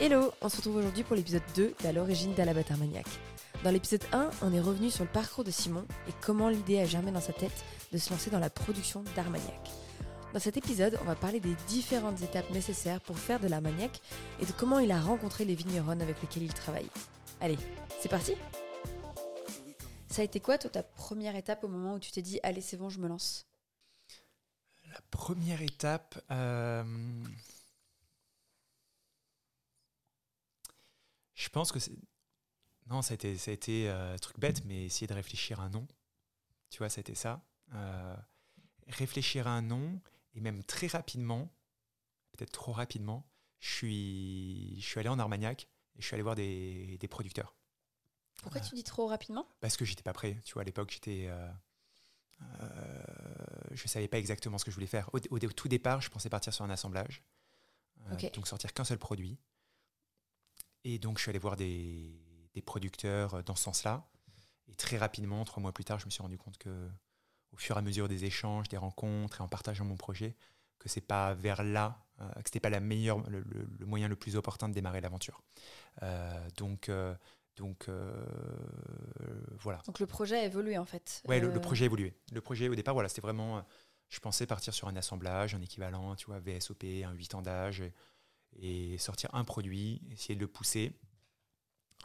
Hello, on se retrouve aujourd'hui pour l'épisode 2 d'À l'origine d'Alabata Maniac. Dans l'épisode 1, on est revenu sur le parcours de Simon et comment l'idée a germé dans sa tête de se lancer dans la production d'Armagnac. Dans cet épisode, on va parler des différentes étapes nécessaires pour faire de l'Armagnac et de comment il a rencontré les vignerons avec lesquels il travaille. Allez, c'est parti Ça a été quoi, toi, ta première étape au moment où tu t'es dit Allez, c'est bon, je me lance? La première étape. euh, Je pense que c'est. Non, ça a été, ça a été euh, un truc bête, mais essayer de réfléchir à un nom. Tu vois, ça a été ça. Euh, réfléchir à un nom, et même très rapidement, peut-être trop rapidement, je suis, je suis allé en Armagnac et je suis allé voir des, des producteurs. Pourquoi tu dis trop rapidement? Parce que j'étais pas prêt. Tu vois, à l'époque, j'étais. Euh, euh, je savais pas exactement ce que je voulais faire. Au, au- au tout départ, je pensais partir sur un assemblage. Euh. Donc sortir qu'un seul produit. Et donc, je suis allé voir des, des producteurs euh, dans ce sens-là. Et très rapidement, trois mois plus tard, je me suis rendu compte que, au fur et à mesure des échanges, des rencontres et en partageant mon projet, que c'est pas vers là, euh, que c'était pas la meilleure, le, le- le moyen le plus opportun de démarrer l'aventure. Euh, donc, euh, donc voilà. Donc le projet a évolué en fait. Ouais, le, le projet a évolué. Le projet, au départ, voilà, c'était vraiment. Je pensais partir sur un assemblage, un équivalent, tu vois, VSOP, un 8 ans d'âge, et, et sortir un produit, essayer de le pousser.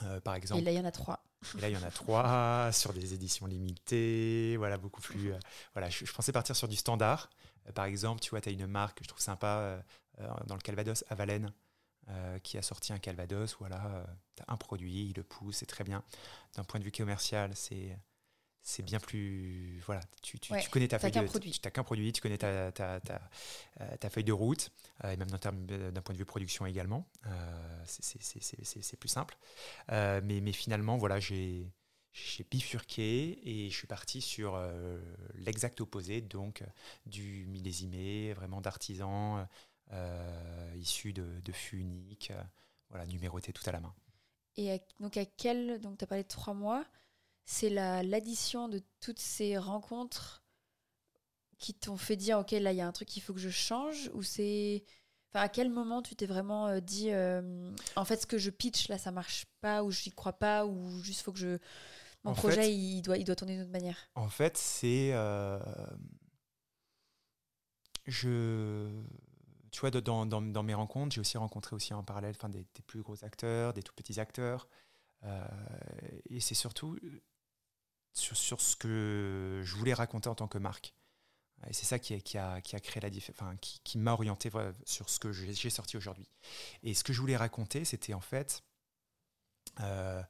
Euh, par Et exemple, là, il y en a trois. et là, il y en a trois sur des éditions limitées, voilà, beaucoup plus. euh, voilà, je, je pensais partir sur du standard. Euh, par exemple, tu vois, tu as une marque que je trouve sympa dans le Calvados, Avalène, euh, qui a sorti un Calvados. Voilà, tu as un produit, il le pousse, c'est très bien. D'un point de vue commercial, c'est. C'est bien plus. Voilà, tu, tu- Ouais, tu connais ta feuille de. produit. Tu n'as qu'un produit, tu connais ta, ta, ta, euh, ta feuille de route, euh, et même d'un terme- d'un point de vue production également. Euh, c'est- c'est- c'est- c'est c'est- c'est plus simple. Euh, mais, mais finalement, voilà, j'ai j'ai bifurqué et je suis parti sur euh, l'exact opposé, donc euh, du millésimé, vraiment d'artisan, euh, issu de, de fûts uniques, euh, voilà, numéroté tout à la main. Et à- donc à quel donc tu as parlé de trois mois, c'est la l'addition de toutes ces rencontres qui t'ont fait dire ok là il y a un truc qu'il faut que je change ou c'est enfin à quel moment tu t'es vraiment euh, dit euh, en fait ce que je pitch là ça marche pas ou j'y crois pas ou juste faut que je mon En projet fait- il doit il doit tourner d'une autre manière? En fait, c'est. euh, je. Tu vois, dans, dans- dans mes rencontres, j'ai aussi rencontré aussi en parallèle enfin, des, des plus gros acteurs, des tout petits acteurs. et c'est surtout sur, ce que je voulais raconter en tant que marque. Et c'est ça qui a, qui a, créé la enfin, qui, qui m'a orienté sur ce que j'ai sorti aujourd'hui. Et ce que je voulais raconter, c'était en fait euh,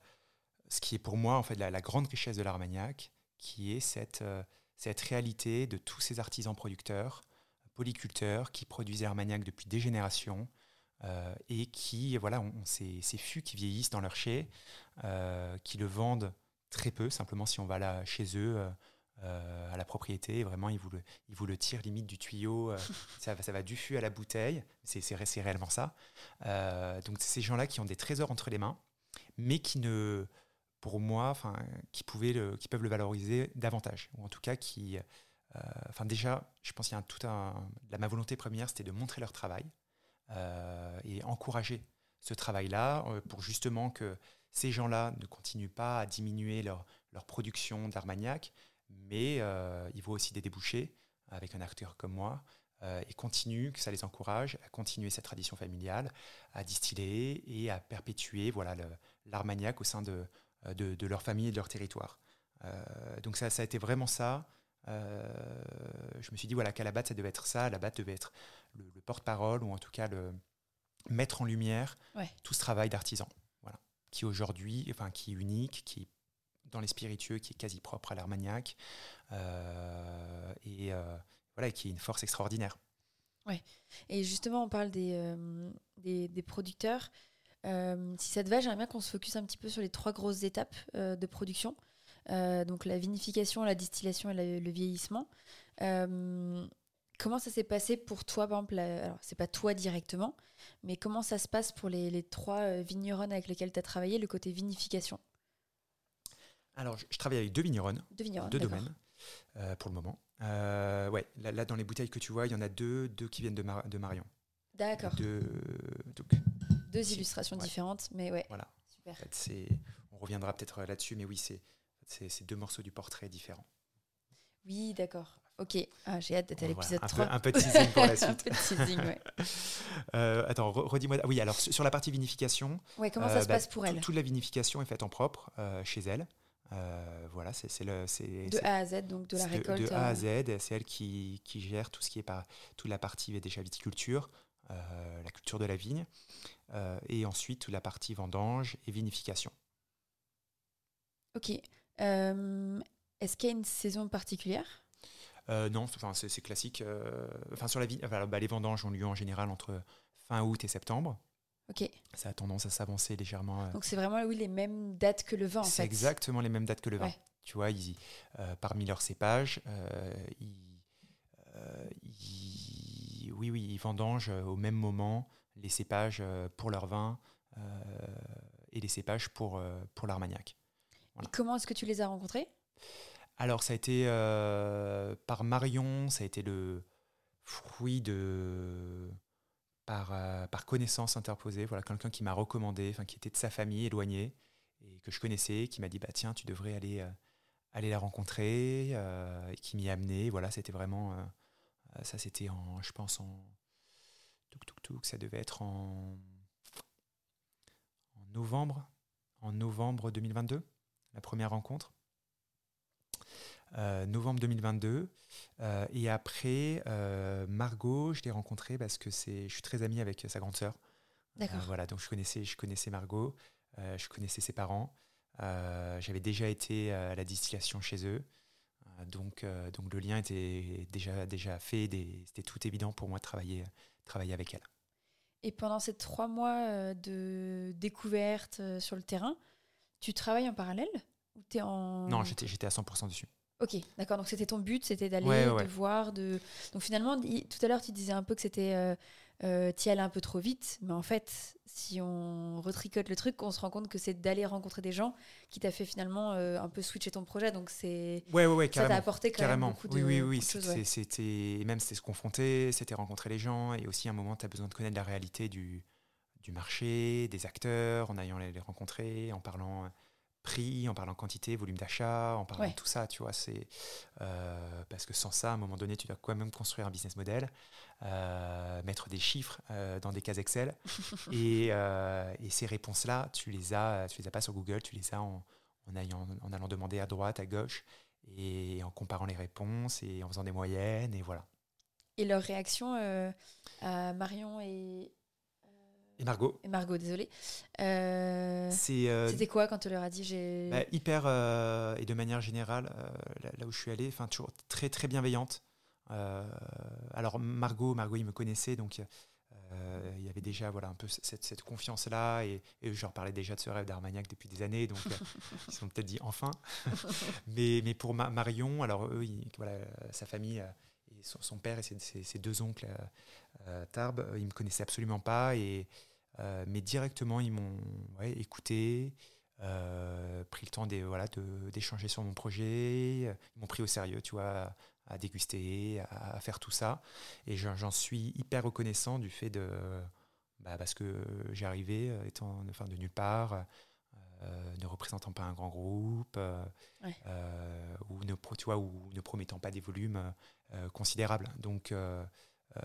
ce qui est pour moi en fait la, grande richesse de l'Armagnac, qui est cette, euh, cette réalité de tous ces artisans producteurs, polyculteurs qui produisent l'Armagnac depuis des générations euh, et qui voilà ont, ces, fûts qui vieillissent dans leur chai, qui le vendent très peu, simplement si on va là chez eux. euh, euh, à la propriété, vraiment, ils vous le, ils vous le tirent limite du tuyau, euh, ça, va- ça va du fût à la bouteille, c'est c'est ré- c'est réellement ça. Euh, donc, c'est ces gens-là qui ont des trésors entre les mains, mais qui ne, pour moi, qui, pouvaient le, qui peuvent le valoriser davantage, ou en tout cas qui, enfin déjà, je pense qu'il y a un, tout un, la, ma volonté première, c'était de montrer leur travail et encourager ce travail-là pour justement que ces gens-là ne continuent pas à diminuer leur, leur production d'Armagnac, mais euh, ils voient aussi des débouchés avec un acteur comme moi euh, et continuent, que ça les encourage à continuer cette tradition familiale, à distiller et à perpétuer voilà, l'Armagnac au sein de, euh, de, de leur famille et de leur territoire. Euh, donc ça, ça a été vraiment ça. Je me suis dit voilà, qu'à la base, ça devait être ça. À la base, devait être le, le porte-parole ou en tout cas le mettre en lumière Ouais. tout ce travail d'artisan. Qui aujourd'hui, enfin, qui est unique, qui est dans les spiritueux, qui est quasi propre à l'Armagnac euh, et euh, voilà, qui est une force extraordinaire. Et justement, on parle des, euh, des, producteurs. Si ça te va, j'aimerais bien qu'on se focus un petit peu sur les trois grosses étapes de production. Donc la vinification, la distillation et le vieillissement. Comment ça s'est passé pour toi, par exemple la- Alors, c'est pas toi directement, mais comment ça se passe pour les, les trois euh, vignerons avec lesquels tu as travaillé, le côté vinification? Alors, je, je travaille avec deux vigneronnes, Deux vignerons, deux d'accord. domaines euh, pour le moment. Euh, ouais, là, là, dans les bouteilles que tu vois, il y en a deux, deux qui viennent de, Mar- de Marion. D'accord. Deux, donc, Deux illustrations ouais. différentes, mais ouais. Voilà. Super. En fait, on reviendra peut-être là-dessus, mais oui, c'est deux morceaux du portrait différents. Oui, d'accord. Ok. Ah, j'ai hâte d'être à Voilà, l'épisode un, 3. peu, un peu de teasing pour la un suite. peu de teasing, ouais. Euh, attends, re- redis-moi. ah Oui, alors sur la partie vinification, Ouais, comment euh, ça se bah, passe pour elle Toute la vinification est faite en propre euh, chez elle. Euh, voilà, c'est, le, De A à Z, donc de la récolte. de, A à- Z. C'est elle qui, qui gère tout ce qui est par toute la partie déjà viticulture, euh, la culture de la vigne, euh, et ensuite toute la partie vendange et vinification. Ok. Euh, Est-ce qu'il y a une saison particulière? Euh, non, enfin, c'est, classique. euh, enfin, sur la enfin, bah, les vendanges ont lieu en général entre fin août et septembre. Ok. Ça a tendance à s'avancer légèrement. euh, Donc c'est vraiment oui, les mêmes dates que le vin, c'est exactement les mêmes dates que le vin. Ouais. Tu vois, ils- parmi leurs cépages, ils, ils- oui, oui, ils vendangent au même moment les cépages pour leur vin et les cépages pour, pour l'Armagnac. Et comment est-ce que tu les as rencontrés? Alors, ça a été euh, par Marion, ça a été le fruit de. par, euh, par connaissance interposée. Voilà, quelqu'un qui m'a recommandé, qui était de sa famille éloignée et que je connaissais, qui m'a dit bah, tiens, tu devrais aller, euh, aller la rencontrer, et qui m'y a amené. Voilà, c'était vraiment. ça, c'était en. Je pense en. Touk, touk, touk, ça devait être en. en novembre. En novembre 2022, la première rencontre. Euh, novembre 2022. Euh, et après, euh, Margot, je l'ai rencontrée parce que c'est, je suis très ami avec sa grande sœur. D'accord. Euh, voilà, donc je connaissais, je connaissais Margot, euh, je connaissais ses parents. J'avais déjà été à la distillation chez eux. Donc, donc le lien était déjà, déjà fait. des- C'était tout évident pour moi de travailler, travailler avec elle. Et pendant ces trois mois de découverte sur le terrain, tu travailles en parallèle ou t'es en... Non, j'étais j'étais à 100% dessus. Ok, d'accord. Donc c'était ton but, c'était d'aller, Ouais, ouais, ouais. de voir, de. Donc finalement, tout à l'heure, tu disais un peu que c'était, euh, euh, t'y allais un peu trop vite, mais en fait, si on retricote le truc, on se rend compte que c'est d'aller rencontrer des gens qui t'a fait finalement euh, un peu switcher ton projet. Donc c'est Ouais, ouais, ouais, ça t'a apporté quand Carrément. même beaucoup de. oui, oui, oui. choses. C'était et même c'était se confronter, c'était rencontrer les gens, et aussi à un moment, tu as besoin de connaître la réalité du, du marché, des acteurs, en allant les, les rencontrer, en parlant prix, en parlant quantité, volume d'achat, en parlant Ouais. de tout ça, tu vois. C'est euh, parce que sans ça, à un moment donné, tu dois quand même construire un business model, euh, mettre des chiffres euh, dans des cases Excel, et, et ces réponses-là, tu les as, tu les as pas sur Google, tu les as en, en, ayant- en allant demander à droite, à gauche et en comparant les réponses et en faisant des moyennes et voilà. Et leur réaction à Marion et, Et Margot, et Margot, désolée. euh, euh, C'était quoi quand tu leur as dit j'ai. bah, hyper euh, et de manière générale euh, là, là où je suis allé, enfin toujours très très bienveillante. Alors Margot, Margot, il me connaissait donc il y avait déjà voilà un peu cette, cette confiance là et, et je leur parlais déjà de ce rêve d'Armagnac depuis des années donc ils se sont peut-être dit enfin. mais, mais pour Ma- Marion, alors eux, ils- voilà, sa famille son, son père et ses, ses- ses deux oncles euh, euh, Tarbes, euh, ils me connaissaient absolument pas et mais directement ils m'ont ouais, écouté, euh, pris le temps des, voilà, de- d'échanger sur mon projet, ils m'ont pris au sérieux, tu vois, à, à déguster, à, à faire tout ça et j'en suis hyper reconnaissant du fait de bah, parce que j'ai arrivé euh, étant enfin, de nulle part. euh, ne représentant pas un grand groupe, euh, Ouais. ou, ne, pro- tu vois, ou ne promettant pas des volumes euh, considérables. Donc, euh, euh,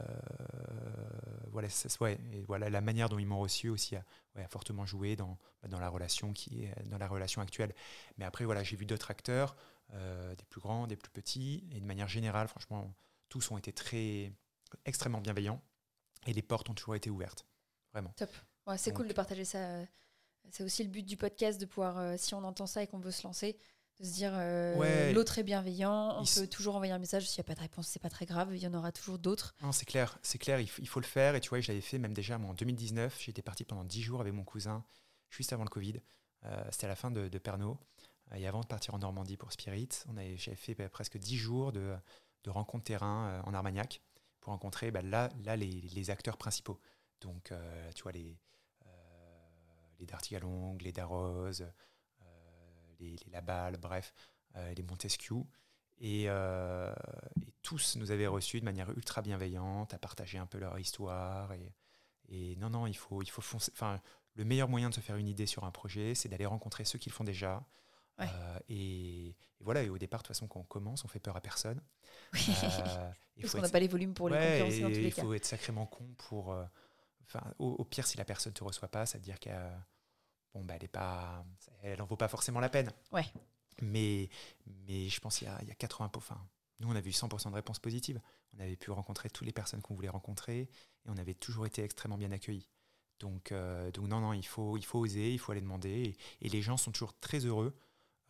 voilà, ouais, et voilà, la manière dont ils m'ont reçu aussi a, ouais, a fortement joué dans, bah, dans la relation qui est dans la relation actuelle. Mais après, voilà, j'ai vu d'autres acteurs, des plus grands, des plus petits, et de manière générale, franchement, tous ont été très extrêmement bienveillants, et les portes ont toujours été ouvertes, vraiment. Top. Ouais, c'est cool de partager ça. C'est aussi le but du podcast de pouvoir, euh, si on entend ça et qu'on veut se lancer, de se dire euh, Ouais. l'autre est bienveillant. On peut toujours envoyer un message. S'il n'y a pas de réponse, c'est pas très grave. Il y en aura toujours d'autres. Non, c'est clair, c'est clair, il, il faut le faire. Et tu vois, je l'avais fait même déjà moi, en 2019. J'étais parti pendant 10 jours avec mon cousin, juste avant le Covid. Euh, C'était à la fin de, de Pernod. Et avant de partir en Normandie pour Spirit, on avait- j'avais fait bah, presque 10 jours de, de rencontres terrain euh, en Armagnac pour rencontrer bah, là, là les, les acteurs principaux. Donc, euh, tu vois, les, les Dartigalong, les Darroze, euh, les, les bref, euh, les Montesquieu. Et, euh, et tous nous avaient reçus de manière ultra bienveillante, à partager un peu leur histoire et, Et non, non, il faut, il faut foncer. Enfin, le meilleur moyen de se faire une idée sur un projet, c'est d'aller rencontrer ceux qui le font déjà. Euh, et, voilà, et au départ, de toute façon, quand on commence, on fait peur à personne. Oui. Euh, Parce qu'on n'a pas les volumes pour les concurrencer dans tous les Il faut être sacrément con pour. Euh, au, pire, si la personne ne te reçoit pas, ça veut dire qu'elle bon, bah, elle est pas, elle en vaut pas forcément la peine. Ouais. Mais, mais je pense qu'il y, y a, 80 enfin, nous, on avait eu 100% de réponses positives. On avait pu rencontrer toutes les personnes qu'on voulait rencontrer et on avait toujours été extrêmement bien accueillis. Donc, euh, donc non, non, il faut, il faut oser, il faut aller demander. Et, les gens sont toujours très heureux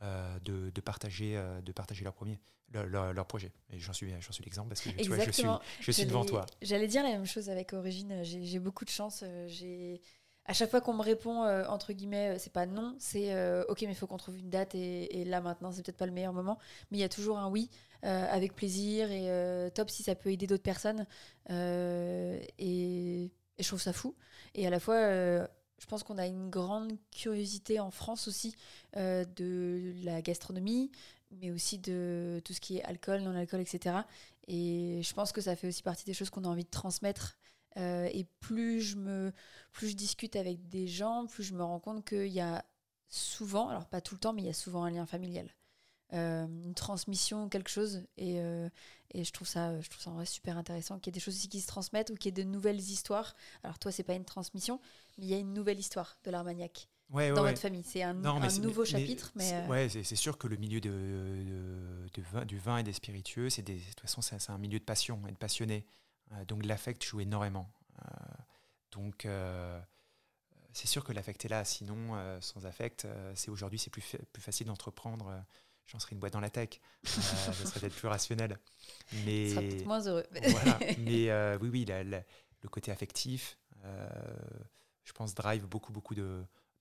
euh, de, de, partager, euh, de partager leur, premier, leur, leur, projet. Et j'en suis, j'en suis l'exemple parce que tu vois, je suis, je suis devant toi. J'allais dire la même chose avec Origine. J'ai beaucoup de chance. J'ai à chaque fois qu'on me répond, entre guillemets, c'est pas non, c'est ok, mais il faut qu'on trouve une date et, là maintenant, c'est peut-être pas le meilleur moment. Mais il y a toujours un oui, avec plaisir et top si ça peut aider d'autres personnes. et je trouve ça fou. Et à la fois, euh, je pense qu'on a une grande curiosité en France aussi euh, de la gastronomie, mais aussi de tout ce qui est alcool, non-alcool, etc. Et je pense que ça fait aussi partie des choses qu'on a envie de transmettre. Euh, et plus je, me, plus je discute avec des gens, plus je me rends compte qu'il y a souvent, alors pas tout le temps, mais il y a souvent un lien familial. une transmission, quelque chose. Et, et je trouve ça, je trouve ça en vrai super intéressant qu'il y ait des choses aussi qui se transmettent ou qu'il y ait de nouvelles histoires. Alors toi, c'est pas une transmission, mais il y a une nouvelle histoire de l'Armagnac. Ouais, dans votre famille. C'est un, nouveau chapitre. Mais, euh, ouais, c'est sûr que le milieu de, de, vin, du vin et des spiritueux, c'est de toute façon, c'est un milieu de passion et de passionnés. Euh, donc l'affect joue énormément. Euh, donc c'est sûr que l'affect est là. Sinon, sans affect, c'est aujourd'hui, c'est plus, plus facile d'entreprendre j'en serais une boîte dans la tech. Euh, ça serait peut-être plus rationnel. Mais, peut-être moins heureux. voilà. Mais euh, oui, oui, le côté affectif, euh, je pense, drive beaucoup, beaucoup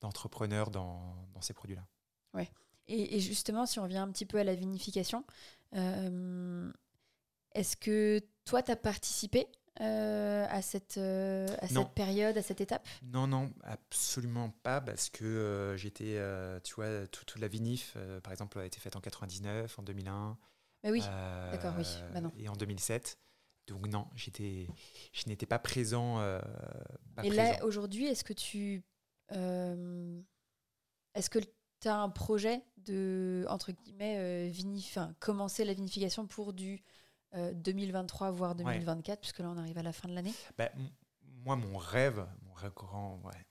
d'entrepreneurs dans, dans, ces produits-là. Ouais. Et, justement, si on revient un petit peu à la vinification, est-ce que toi, tu as participé euh, à, cette, euh, à cette période, à cette étape? Non, non, absolument pas, parce que euh, j'étais, tu vois, toute, la vinif, par exemple, a été faite en 99, en 2001. Mais oui, d'accord, oui. Bah et en 2007. Donc non, j'étais, je n'étais pas présent. et là, aujourd'hui, est-ce que tu... est-ce que tu as un projet de, entre guillemets, vinif, commencer la vinification pour du 2023, euh, voire 2024, puisque là on arrive à la fin de l'année bah, Moi, mon rêve, mon rêve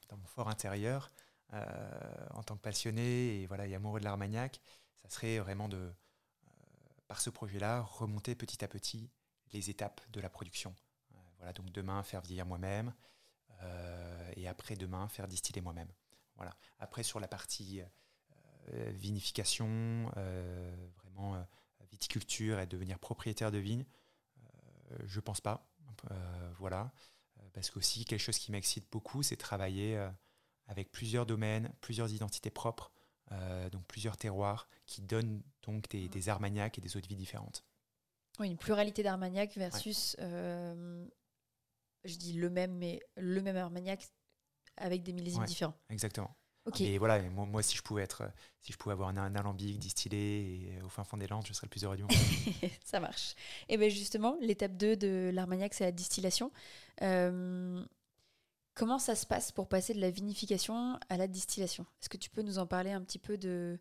dans mon fort intérieur, euh, en tant que passionné et, voilà, et amoureux de l'Armagnac, ça serait vraiment de, euh, par ce projet-là, remonter petit à petit les étapes de la production. voilà, donc demain, faire vieillir moi-même, et après demain, faire distiller moi-même. Voilà. Après, sur la partie vinification, vraiment viticulture et devenir propriétaire de vigne euh, Je pense pas. Euh, voilà. Euh, parce qu'aussi, quelque chose qui m'excite beaucoup, c'est travailler avec plusieurs domaines, plusieurs identités propres, donc plusieurs terroirs qui donnent donc des, des armagnacs et des eaux de vie différentes. Oui, une pluralité d'armagnac versus, je dis le même, mais le même armagnac avec des millésimes différents. Exactement. Et voilà, moi, si je pouvais être, si je pouvais avoir un, alambic distillé et au fin fond des Landes, je serais le plus heureux du monde. Ça marche. Et bien justement, l'étape 2 de l'Armagnac, c'est la distillation. Euh, comment ça se passe pour passer de la vinification à la distillation? Est-ce que tu peux nous en parler un petit peu de,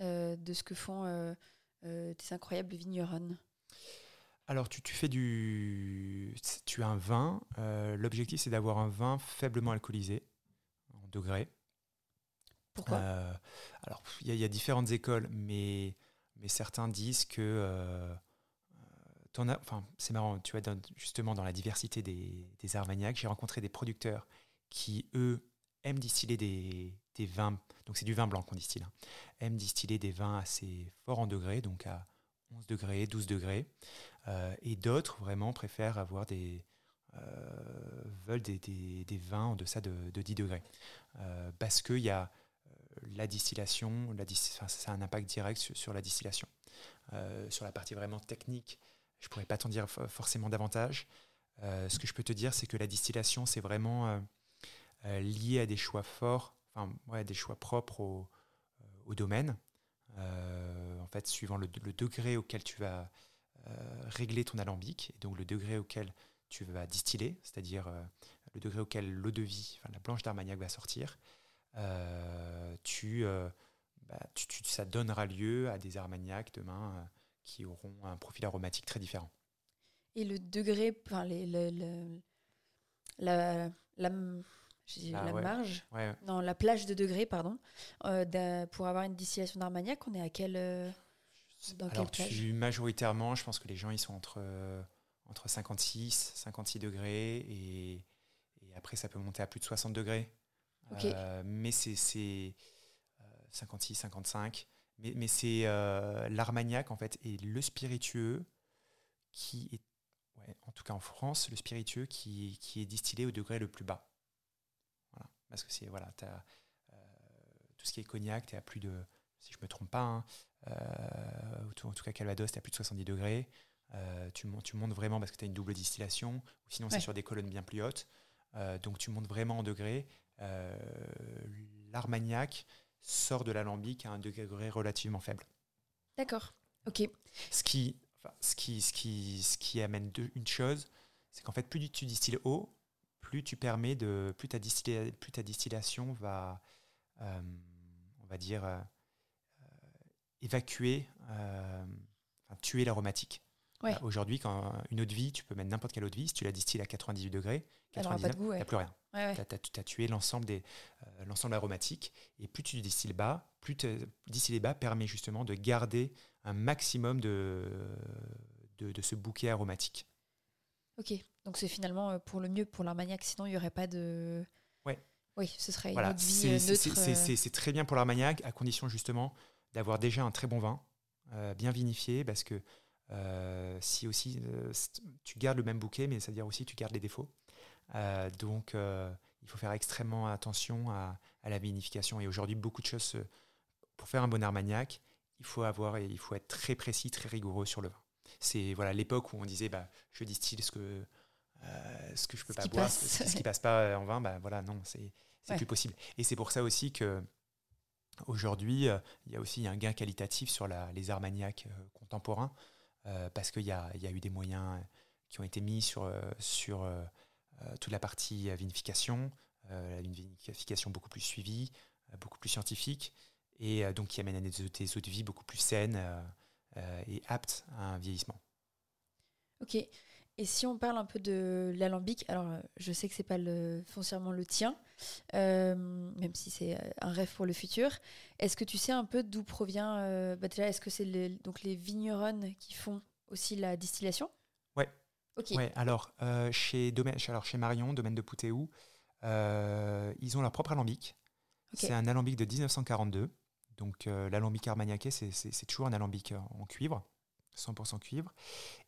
euh, de ce que font euh, tes incroyables vignerons alors, tu, tu, fais du. Tu as un vin. L'objectif, c'est d'avoir un vin faiblement alcoolisé, en degrés. Pourquoi? Euh, Alors, il y, a différentes écoles, mais, mais certains disent que. Euh, euh enfin, c'est marrant, tu vois, justement, dans la diversité des, des armagnacs, j'ai rencontré des producteurs qui, eux, aiment distiller des, des vins. Donc, c'est du vin blanc qu'on distille. Hein, aiment distiller des vins assez forts en degrés, donc à 11 degrés, 12 degrés. Et d'autres, vraiment, préfèrent avoir des. veulent des, des, des, vins en deçà de, de 10 degrés. parce qu'il y a la distillation, la ça a un impact direct sur, la distillation. Euh, sur la partie vraiment technique, je ne pourrais pas t'en dire forcément davantage. Euh, ce que je peux te dire, c'est que la distillation, c'est vraiment euh, lié à des choix forts, enfin, des choix propres au, domaine. en fait, suivant le, degré auquel tu vas régler ton alambic, et donc le degré auquel tu vas distiller, c'est-à-dire le degré auquel l'eau de vie, la blanche d'Armagnac va sortir, tu, bah, ça donnera lieu à des Armagnacs demain qui auront un profil aromatique très différent. Et le degré, enfin, les, la, la, la marge, non, la plage de degrés, pardon, euh, pour avoir une distillation d'Armagnac, on est à quel. Euh, dans Alors, tu, majoritairement, je pense que les gens ils sont entre, entre 56, 56 degrés et, et, après ça peut monter à plus de 60 degrés. Euh, mais c'est 56, 55. Mais, mais c'est l'Armagnac en fait et le spiritueux qui est en tout cas en France, le spiritueux qui, qui, est distillé au degré le plus bas. Voilà. Parce que c'est voilà, as, euh, tout ce qui est cognac, tu es à plus de, si je ne me trompe pas, hein, euh, en tout cas Calvados, tu à plus de 70 degrés. Euh, tu, tu, montes vraiment parce que tu as une double distillation, ou sinon c'est sur des colonnes bien plus hautes. donc tu montes vraiment en degrés. L'Armagnac sort de l'alambic à un degré relativement faible. D'accord. Ok. Ce qui ce, qui, ce, qui, ce qui amène une chose, c'est qu'en fait, plus tu distilles haut, plus tu permets de, plus ta, plus ta distillation va, euh, on va dire, euh, évacuer, euh, tuer l'aromatique. Aujourd'hui, quand une eau de vie, tu peux mettre n'importe quelle eau de vie, si tu la distilles à 98 degrés, 99, tu n'as plus rien. tu as, tué l'ensemble l'ensemble aromatique. Et plus tu distilles bas, plus distiller bas permet justement de garder un maximum de, de, ce bouquet aromatique. Ok, donc c'est finalement euh, pour le mieux pour l'Armagnac, sinon il n'y aurait pas de. Ouais. Oui, ce serait voilà. une euh. Euh. C'est très bien pour l'Armagnac, à condition justement d'avoir déjà un très bon vin, bien vinifié, parce que si aussi tu gardes le même bouquet, mais c'est-à-dire aussi tu gardes les défauts. donc il faut faire extrêmement attention à, à la vinification. Et aujourd'hui, beaucoup de choses pour faire un bon Armagnac, il faut avoir et il faut être très précis, très rigoureux sur le vin. C'est voilà l'époque où on disait bah je distille ce que euh, ce que je peux pas boire, ce, ce, qui passe pas en vin, bah voilà non c'est c'est plus possible. Et c'est pour ça aussi que aujourd'hui euh, il y a aussi un gain qualitatif sur la, les armagnacs euh, contemporains parce qu'il y a, eu des moyens qui ont été mis sur sur toute la partie vinification, une vinification beaucoup plus suivie, beaucoup plus scientifique et euh, donc qui amène à des, eaux de vie beaucoup plus saines euh, euh, et aptes à un vieillissement. Ok. Et si on parle un peu de l'alambic, alors je sais que c'est pas le, foncièrement le tien, même si c'est un rêve pour le futur. Est-ce que tu sais un peu d'où provient bah déjà, Est-ce que c'est donc les vignerons qui font aussi la distillation? Ouais. Ok. Ouais. Alors chez domaine, alors chez Marion, domaine de Poutéou, ils ont leur propre alambic. C'est un alambic de 1942. Donc euh, l'alambic armagnaquais, c'est toujours un alambic euh, en cuivre, 100% cuivre.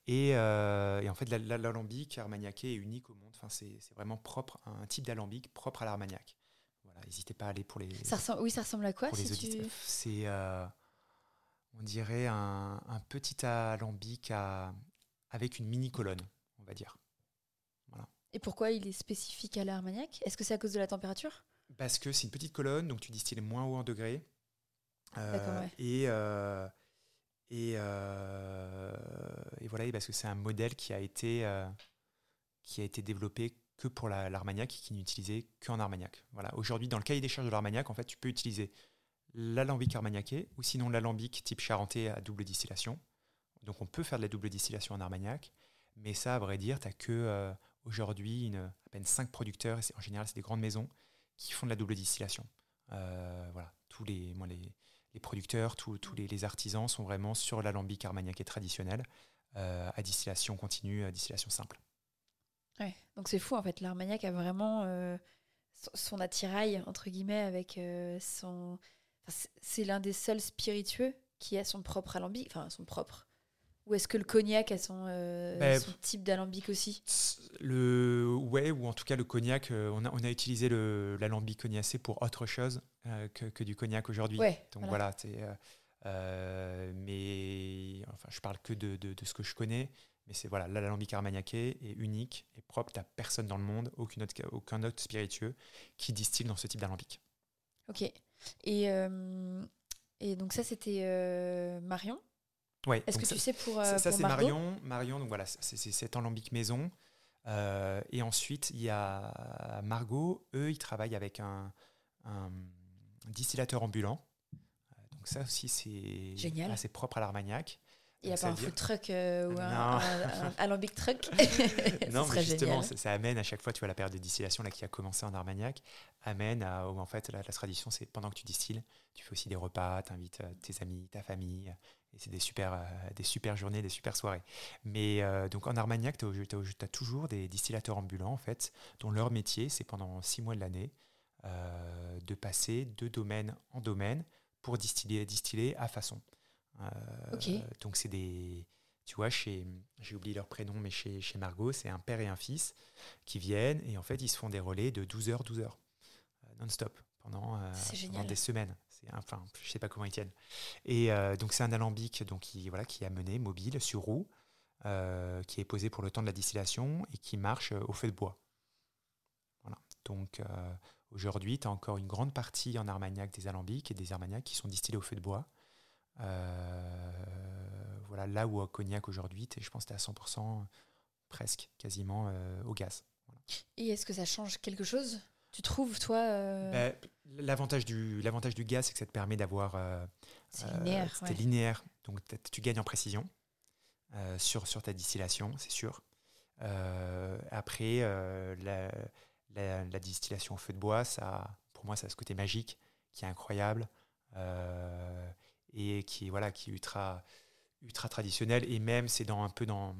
Euh, et, en fait, l'alambic armagnaquais est unique au monde. Enfin, c'est vraiment propre, un type d'alambic propre à l'armagnac. Voilà, n'hésitez pas à aller pour les. Ça ressemble, oui, ça ressemble à quoi C'est, on dirait un, petit alambic avec une mini colonne, on va dire. Voilà. Et pourquoi il est spécifique à l'armagnac? Est-ce que c'est à cause de la température? Parce que c'est une petite colonne, donc tu distilles moins haut en degrés. Euh, et, euh, et, euh, voilà, parce que c'est un modèle qui a été, qui a été développé que pour l'Armagnac et qui utilisé qu'en Armagnac. Voilà. Aujourd'hui, dans le cahier des charges de l'Armagnac, en fait, tu peux utiliser l'alambic armagnaquais ou sinon l'alambic type charentais à double distillation. Donc on peut faire de la double distillation en Armagnac, mais ça, à vrai dire, tu n'as que aujourd'hui à peine 5 producteurs, et en général, c'est des grandes maisons, qui font de la double distillation. voilà, tous les, les, les producteurs, tous les, artisans sont vraiment sur l'alambic armagnac traditionnel, euh, à distillation continue, à distillation simple. Ouais, donc c'est fou en fait. L'Armagnac a vraiment euh, son attirail, entre guillemets, avec euh, son. c'est l'un des seuls spiritueux qui a son propre alambic, enfin son propre. Ou est-ce que le cognac a son, ben, son type d'alambic aussi le, Ouais, ou en tout cas le cognac, on, a, on a utilisé l'alambic cognacé pour autre chose. Euh, que, du cognac aujourd'hui. Donc voilà, euh, euh, mais enfin, je parle que de, de, ce que je connais. Mais c'est voilà, l'alambic armagnaquais est unique et propre. à personne dans le monde, aucun autre, aucun autre spiritueux qui distille dans ce type d'alambic. Ok. Et, et donc ça, c'était Marion? Ouais. Est-ce que tu sais pour. ça, c'est Marion. Marion, donc voilà, c'est cet alambic maison. et ensuite, il y a Margot. Eux, ils travaillent avec un, un distillateur ambulant. Donc ça aussi, c'est assez propre à l'Armagnac. Il n'y a pas un food truck euh, ou un, alambic truck? Non, mais justement, ça, amène à chaque fois, tu vois, la période de distillation là, qui a commencé en Armagnac, amène à, en fait, la, tradition, c'est pendant que tu distilles, tu fais aussi des repas, tu invites euh, tes amis, ta famille, et c'est des super, euh, des super journées, des super soirées. Mais donc en Armagnac, tu as, as, toujours des distillateurs ambulants, en fait, dont leur métier, c'est pendant six mois de l'année, de passer de domaine en domaine pour distiller, distiller à façon. Euh, donc c'est des, tu vois, chez, j'ai oublié leur prénom, mais chez, chez Margot, c'est un père et un fils qui viennent et en fait ils se font des relais de 12 heures, 12 heures, euh, non-stop, pendant, euh, des semaines. Enfin, je sais pas comment ils tiennent. Et donc c'est un alambic donc, qui, voilà, qui est amené, mobile, sur roue, qui est posé pour le temps de la distillation et qui marche au feu de bois. Voilà. Donc aujourd'hui, tu as encore une grande partie en Armagnac des alambics et des armagnacs qui sont distillés au feu de bois. Euh, voilà, là où à Cognac aujourd'hui, je pense que tu à 100% presque, quasiment euh, au gaz. Et est-ce que ça change quelque chose? Tu trouves, toi euh, ben, L'avantage du, l'avantage du gaz, c'est que ça te permet d'avoir. c'est linéaire. C'est linéaire, donc tu gagnes en précision sur, sur ta distillation, c'est sûr. après, la, la, la, distillation au feu de bois, ça, pour moi, ça a ce côté magique qui est incroyable et qui, voilà, qui est ultra, ultra traditionnel. Et même, c'est dans, un peu dans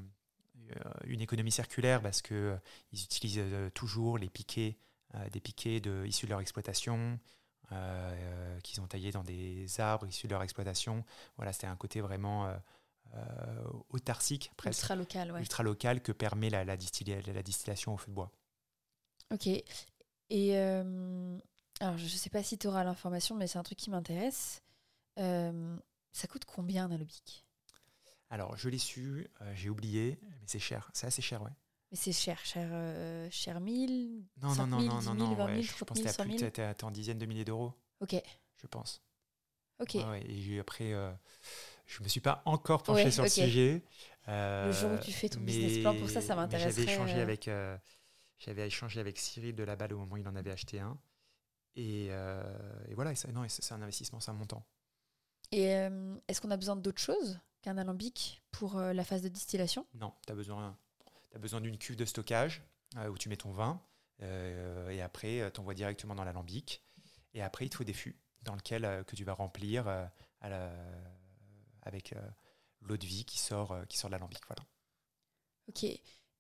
euh, une économie circulaire parce qu'ils euh, ils utilisent euh, toujours les piquets, des piquets de, issus de leur exploitation. qu'ils ont taillés dans des arbres issus de leur exploitation. Voilà, c'était un côté vraiment autarcique, presque. Ultra local, ouais. Ultra local que permet la, la, la distillation au feu de bois. Ok. Et alors, je ne sais pas si tu auras l'information, mais c'est un truc qui m'intéresse. Euh, ça coûte combien un Alors, je l'ai su, euh, j'ai oublié, mais c'est cher. C'est assez cher, ouais. Mais c'est cher, cher, euh, cher 1000 Non, non, non, non, non, non, 20 000, je pense que tu en dizaines de milliers d'euros. Ok. Je pense. Ok. et après, je me suis pas encore penché sur le sujet. le jour où tu fais ton business plan, pour ça, ça m'intéresse. J'avais échangé, avec, j'avais échangé avec Cyril de la balle au moment où il en avait acheté un. Et, et voilà, c'est un investissement, c'est un montant. Et euh, est-ce qu'on a besoin d'autre chose qu'un alambic pour euh, la phase de distillation? Non, tu as besoin, as besoin d'une cuve de stockage euh, où tu mets ton vin et après tu envoies directement dans l'alambic. Et après, il te faut des fûts dans lesquels que tu vas remplir avec l'eau de vie qui sort, qui sort de l'alambic. Voilà. Ok.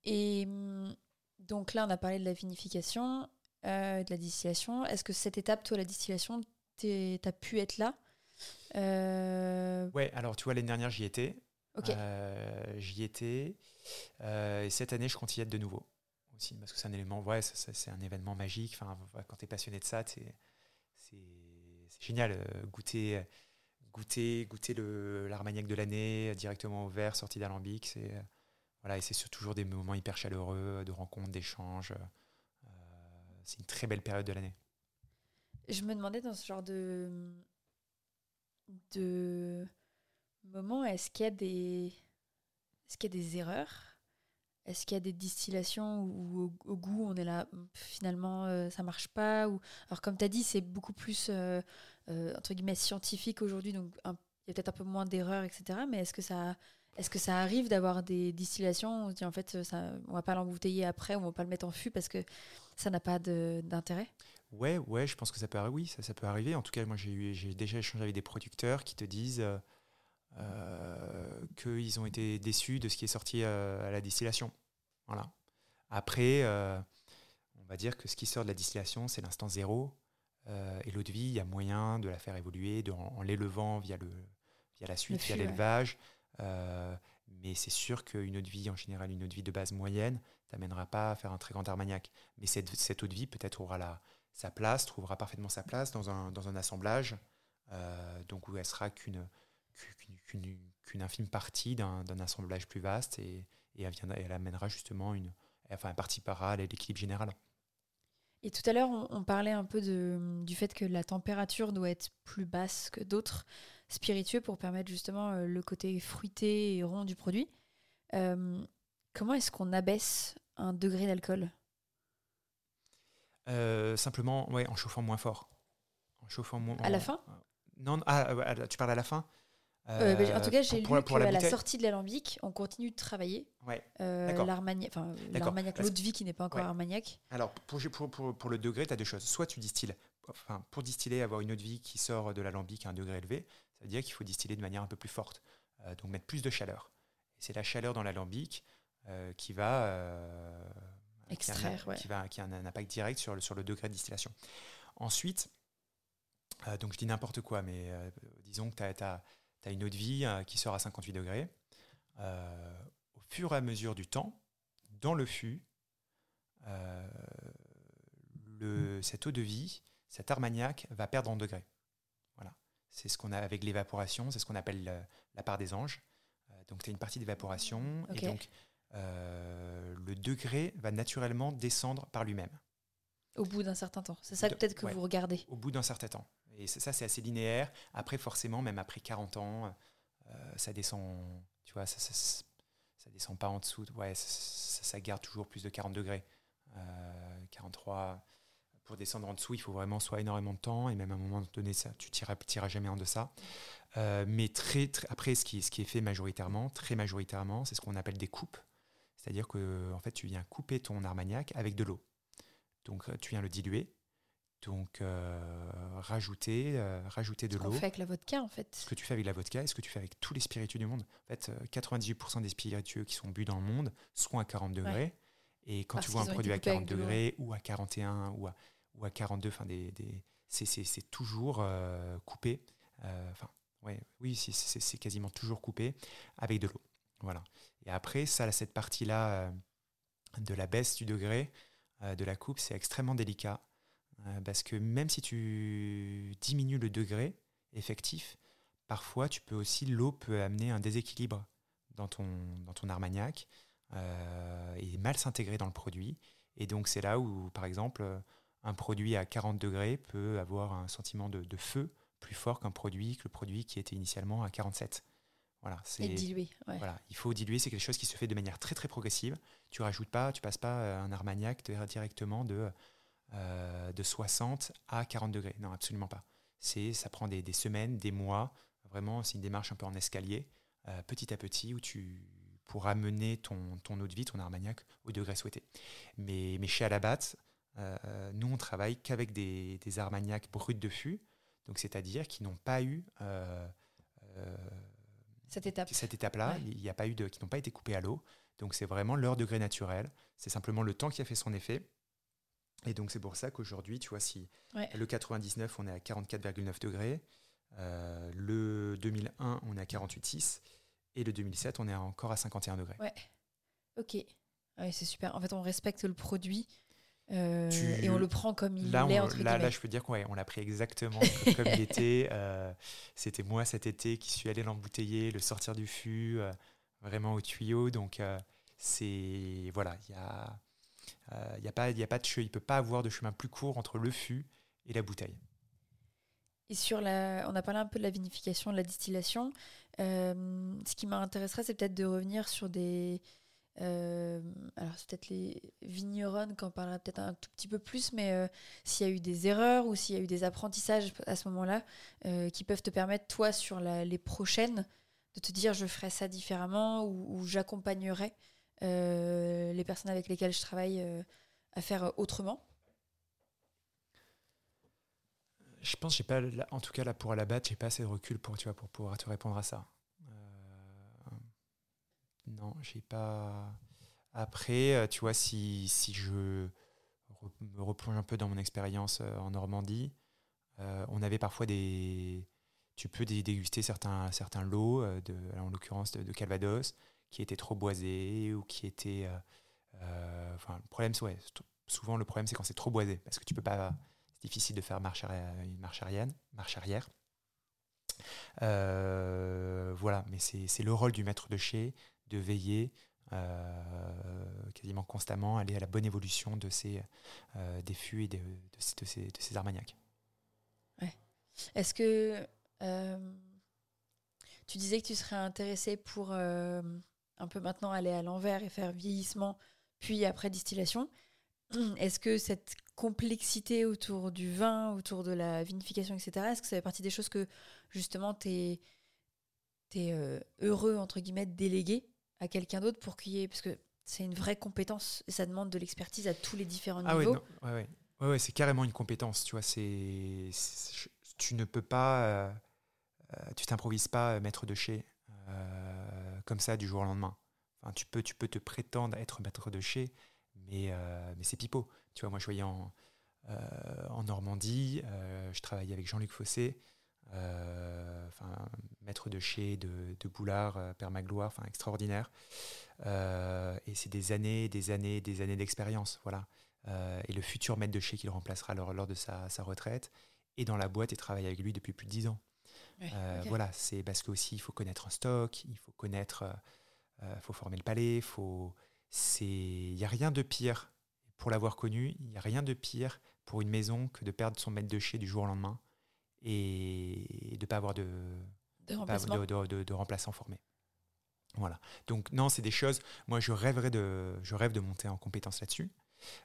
Et hum, donc là, on a parlé de la vinification, de la distillation. Est-ce que cette étape, toi, la distillation, tu as pu être là? Euh... Ouais, alors tu vois, l'année dernière, j'y étais. Euh, j'y étais. Euh, et cette année, je compte y être de nouveau aussi, parce que c'est un élément, ouais, c'est un événement magique. Enfin, quand tu es passionné de ça, c'est génial. Euh, goûter, goûter, goûter l'armagnac de l'année directement au verre, sorti d'alambic, c'est voilà, et c'est toujours des moments hyper chaleureux, de rencontres, d'échanges. c'est une très belle période de l'année. Je me demandais dans ce genre de de moments, est-ce qu'il y a des, est-ce qu'il y a des erreurs? Est-ce qu'il y a des distillations où, au, goût on est là, finalement euh, ça marche pas? Ou... Alors comme tu as dit, c'est beaucoup plus euh, euh, entre guillemets scientifique aujourd'hui, donc il y a peut-être un peu moins d'erreurs, etc. Mais est-ce que ça, est-ce que ça arrive d'avoir des distillations? Où on se dit en fait ça, on va pas l'embouteiller après, on va pas le mettre en fût parce que ça n'a pas d'intérêt? Ouais, ouais, je pense que ça peut, oui, ça, ça peut arriver. En tout cas, moi, j'ai déjà échangé avec des producteurs qui te disent euh, euh, qu'ils ont été déçus de ce qui est sorti euh, à la distillation. Voilà. Après, on va dire que ce qui sort de la distillation, c'est l'instant zéro. et l'eau de vie, il y a moyen de la faire évoluer en, l'élevant via, le, via la suite, via l'élevage. mais c'est sûr qu'une eau de vie, en général, une eau de vie de base moyenne, t'amènera pas à faire un très grand armagnac. Mais cette, cette eau de vie, peut-être, aura la, sa place, trouvera parfaitement sa place dans un, dans un assemblage, euh, donc où elle sera qu'une qu'une infime partie d'un assemblage plus vaste et, et elle, viendra, elle, amènera justement une, enfin, elle participera à l'équilibre général. Et tout à l'heure, on, parlait un peu de, du fait que la température doit être plus basse que d'autres spiritueux pour permettre justement euh, le côté fruité et rond du produit. Euh, Comment est-ce qu'on abaisse un degré d'alcool? Euh, Simplement, ouais, en chauffant moins fort. En chauffant moins. À la fin? Non, ah, tu parles à la fin? Euh, bah, en tout cas, j'ai lu pour la sortie de l'alambic, on continue de travailler. Ouais. Euh, l'Armagnac, enfin l'eau de vie qui n'est pas encore Ouais. Armagnac. Alors, pour, pour, pour, pour le degré, tu as deux choses. Soit tu distilles, enfin, pour distiller, avoir une eau de vie qui sort de l'alambic à un degré élevé, ça veut dire qu'il faut distiller de manière un peu plus forte. Euh, donc, mettre plus de chaleur. Et c'est la chaleur dans l'alambic euh, qui va. euh, qui a un- Extraire, ouais. qui, va, qui a un, impact direct sur le, sur le degré de distillation. Ensuite, euh, donc je dis n'importe quoi, mais euh, disons que tu as, une eau de vie euh, qui sort à 58 degrés. Euh, au fur et à mesure du temps, dans le fût, euh, le, cette eau de vie, cet armagnac va perdre en degrés. Voilà. C'est ce qu'on a avec l'évaporation, c'est ce qu'on appelle le- la part des anges. Euh, donc tu as une partie d'évaporation et donc le degré va naturellement descendre par lui-même Au bout d'un certain temps. C'est ça peut-être que ouais. vous regardez. au bout d'un certain temps. Et ça, c'est assez linéaire. Après, forcément, même après 40 ans, euh, ça descend, tu vois, ça, descend pas en dessous. de- Ouais, ça, garde toujours plus de 40 degrés. Euh, 43. Pour descendre en dessous, il faut vraiment soit énormément de temps, et même à un moment donné, ça, tu tireras, tireras jamais en deçà. Euh, mais très, après, ce qui, ce qui est fait majoritairement, très majoritairement, c'est ce qu'on appelle des coupes. C'est-à-dire que en fait, tu viens couper ton armagnac avec de l'eau. Donc, euh, tu viens le diluer. Donc, euh, rajouter, euh, rajouter de Ce l'eau. fait avec la vodka, en fait. Ce que tu fais avec la vodka et ce que tu fais avec tous les spiritueux du monde. En fait, euh, 98% des spiritueux qui sont bu dans le monde sont à 40 degrés. Et quand Parce tu vois un produit à coupés 40 avec de l'eau. degrés ou à 41 ou à, ou à 42, enfin des, des- c'est, toujours euh, coupé. Euh, Enfin, ouais, oui, c'est, quasiment toujours coupé avec de l'eau. Voilà. Et après, ça, cette partie-là euh, de la baisse du degré euh, de la coupe, c'est extrêmement délicat. Euh, parce que même si tu diminues le degré effectif, parfois tu peux aussi, l'eau peut amener un déséquilibre dans ton, dans ton armagnac euh, et mal s'intégrer dans le produit. Et donc c'est là où, par exemple, un produit à 40 degrés peut avoir un sentiment de, de feu plus fort qu'un produit, que le produit qui était initialement à 47. Voilà, c'est. Ouais. voilà, il faut diluer, c'est quelque chose qui se fait de manière très très progressive. Tu rajoutes pas, tu passes pas euh, un armagnac directement de, euh, de 60 à 40 degrés. Non, absolument pas. C'est, ça prend des, des semaines, des mois. Vraiment, c'est une démarche un peu en escalier, euh, petit à petit, où tu pour amener ton, ton eau de vie, ton armagnac au degré souhaité. Mais, mais chez Alabat, euh, nous on travaille qu'avec des, des armagnacs bruts de fût, donc c'est-à-dire qui n'ont pas eu Cette étape. cette étape-là, Ouais. il y a pas eu de, qui n'ont pas été coupés à l'eau. Donc c'est vraiment leur degré naturel. C'est simplement le temps qui a fait son effet. Et donc c'est pour ça qu'aujourd'hui, tu vois, si Ouais. le 99, on est à 44,9 degrés, euh, le 2001, on est à 48,6, et le 2007, on est encore à 51 degrés. Ok. Ouais, c'est super. En fait, on respecte le produit euh, Tu- et on le prend comme il Là, l'est, on, entre là, là, je peux dire qu'on ouais, on l'a pris exactement comme, comme il était. Euh, C'était moi cet été qui suis allé l'embouteiller, le sortir du fût, vraiment au tuyau. Donc, c'est. Voilà, il y a. euh, Il y a pas, y a pas de il peut pas avoir de chemin plus court entre le fût et la bouteille. Et sur la, on a parlé un peu de la vinification, de la distillation. Euh, ce qui m'intéresserait, c'est peut-être de revenir sur des. euh, alors, c'est peut-être les vignerons qu'on parlera peut-être un tout petit peu plus, mais euh, s'il y a eu des erreurs ou s'il y a eu des apprentissages à ce moment-là euh, qui peuvent te permettre, toi, sur les prochaines, de te dire je ferai ça différemment ou, ou j'accompagnerai euh, les personnes avec lesquelles je travaille euh, à faire autrement. Je pense, j'ai pas, en tout cas là pour la batte, j'ai pas assez de recul pour, tu vois, pour pouvoir te répondre à ça. Euh, non, j'ai pas. Après, euh, tu vois, si, si je me replonge un peu dans mon expérience euh, en Normandie, euh, on avait parfois des. Tu peux dé- déguster certains, certains lots, euh, de, en l'occurrence de, Calvados, qui étaient trop boisés ou qui étaient. euh, euh, enfin, le problème, ouais, souvent le problème, c'est quand c'est trop boisé, parce que tu peux pas c'est difficile de faire marche arrière, une marche arrière. Marche arrière. Voilà, mais c'est le rôle du maître de chez de veiller quasiment constamment, aller à la bonne évolution de ces, des fûts et de, ces- de ces, armagnacs. Est-ce que tu disais que tu serais intéressé pour euh, un peu maintenant aller à l'envers et faire vieillissement, puis après distillation. Est-ce que cette complexité autour du vin, autour de la vinification, etc., est-ce que ça fait partie des choses que justement tu es, es heureux, entre guillemets, de déléguer à quelqu'un d'autre pour qu'il y ait. Parce que c'est une vraie compétence et ça demande de l'expertise à tous les différents ah niveaux. Oui, ouais, ouais. ouais, c'est carrément une compétence, tu vois. C'est, tu ne peux pas, euh, euh, tu t'improvises pas maître de chez euh, comme ça du jour au lendemain. Tu peux, te prétendre être maître de chez, mais, c'est pipeau. Tu vois, moi, je voyais en, en Normandie, je travaillais avec Jean-Luc Fossé, maître de chez de, de Boulard, Père Magloire, extraordinaire. et c'est des années, des années, des années d'expérience, voilà. et le futur maître de chez qu'il remplacera lors, lors de sa, sa retraite et dans la boîte et travaille avec lui depuis plus de dix ans. Euh, voilà, c'est parce qu'aussi il faut connaître un stock, il faut connaître, il euh, faut former le palais, faut, c'est, il n'y a rien de pire pour l'avoir connu, il n'y a rien de pire pour une maison que de perdre son maître de chez du jour au lendemain et de ne pas avoir de, de, remplacement. De, de, remplaçant formé. Voilà. Donc non, c'est des choses. Moi, je rêverais de, je rêve de monter en compétence là-dessus.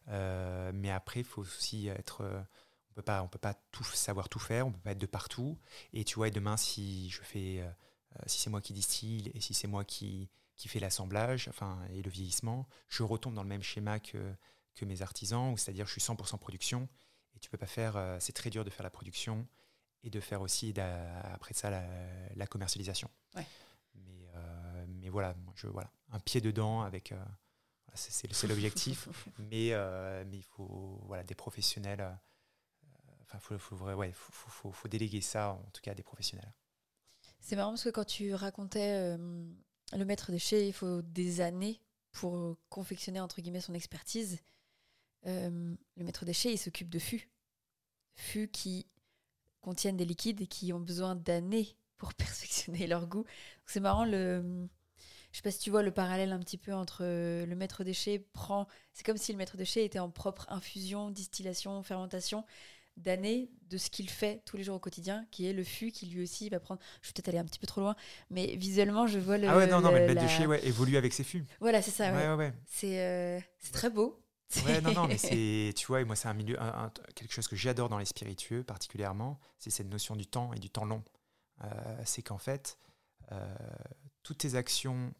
Euh, mais après, il faut aussi être on peut pas, on peut pas tout savoir tout faire, on peut pas être de partout. Et tu vois, demain, si je fais, euh, euh, si c'est moi qui distille et si c'est moi qui, qui fais l'assemblage, enfin et le vieillissement, je retombe dans le même schéma que que mes artisans, c'est-à-dire je suis 100% production et tu peux pas faire, euh, c'est très dur de faire la production et de faire aussi après ça la, commercialisation. Mais, mais voilà, je, voilà, un pied dedans avec, c'est l'objectif, mais, mais il faut voilà, des professionnels il faut, ouais, faut, déléguer ça, en tout cas, à des professionnels. C'est marrant parce que quand tu racontais le maître déchet, il faut des années pour confectionner, entre guillemets, son expertise. Le maître déchet, il s'occupe de fûts. Fûts qui contiennent des liquides et qui ont besoin d'années pour perfectionner leur goût. C'est marrant, le... je sais pas si tu vois le parallèle un petit peu entre le maître déchet prend... C'est comme si le maître déchet était en propre infusion, distillation, fermentation d'années de ce qu'il fait tous les jours au quotidien, qui est le fût qui lui aussi va prendre. Je vais peut-être aller un petit peu trop loin, mais visuellement, je vois le. Ah ouais, non, non, mais le bête de chez ouais, évolue avec ses fûts. Voilà, c'est ça. Ouais, ouais, ouais. C'est euh, très beau. Ouais, non, non, mais c'est, tu vois, moi, c'est un milieu, quelque chose que j'adore dans les spiritueux, particulièrement, c'est cette notion du temps et du temps long. Euh, c'est qu'en fait, euh, toutes tes actions,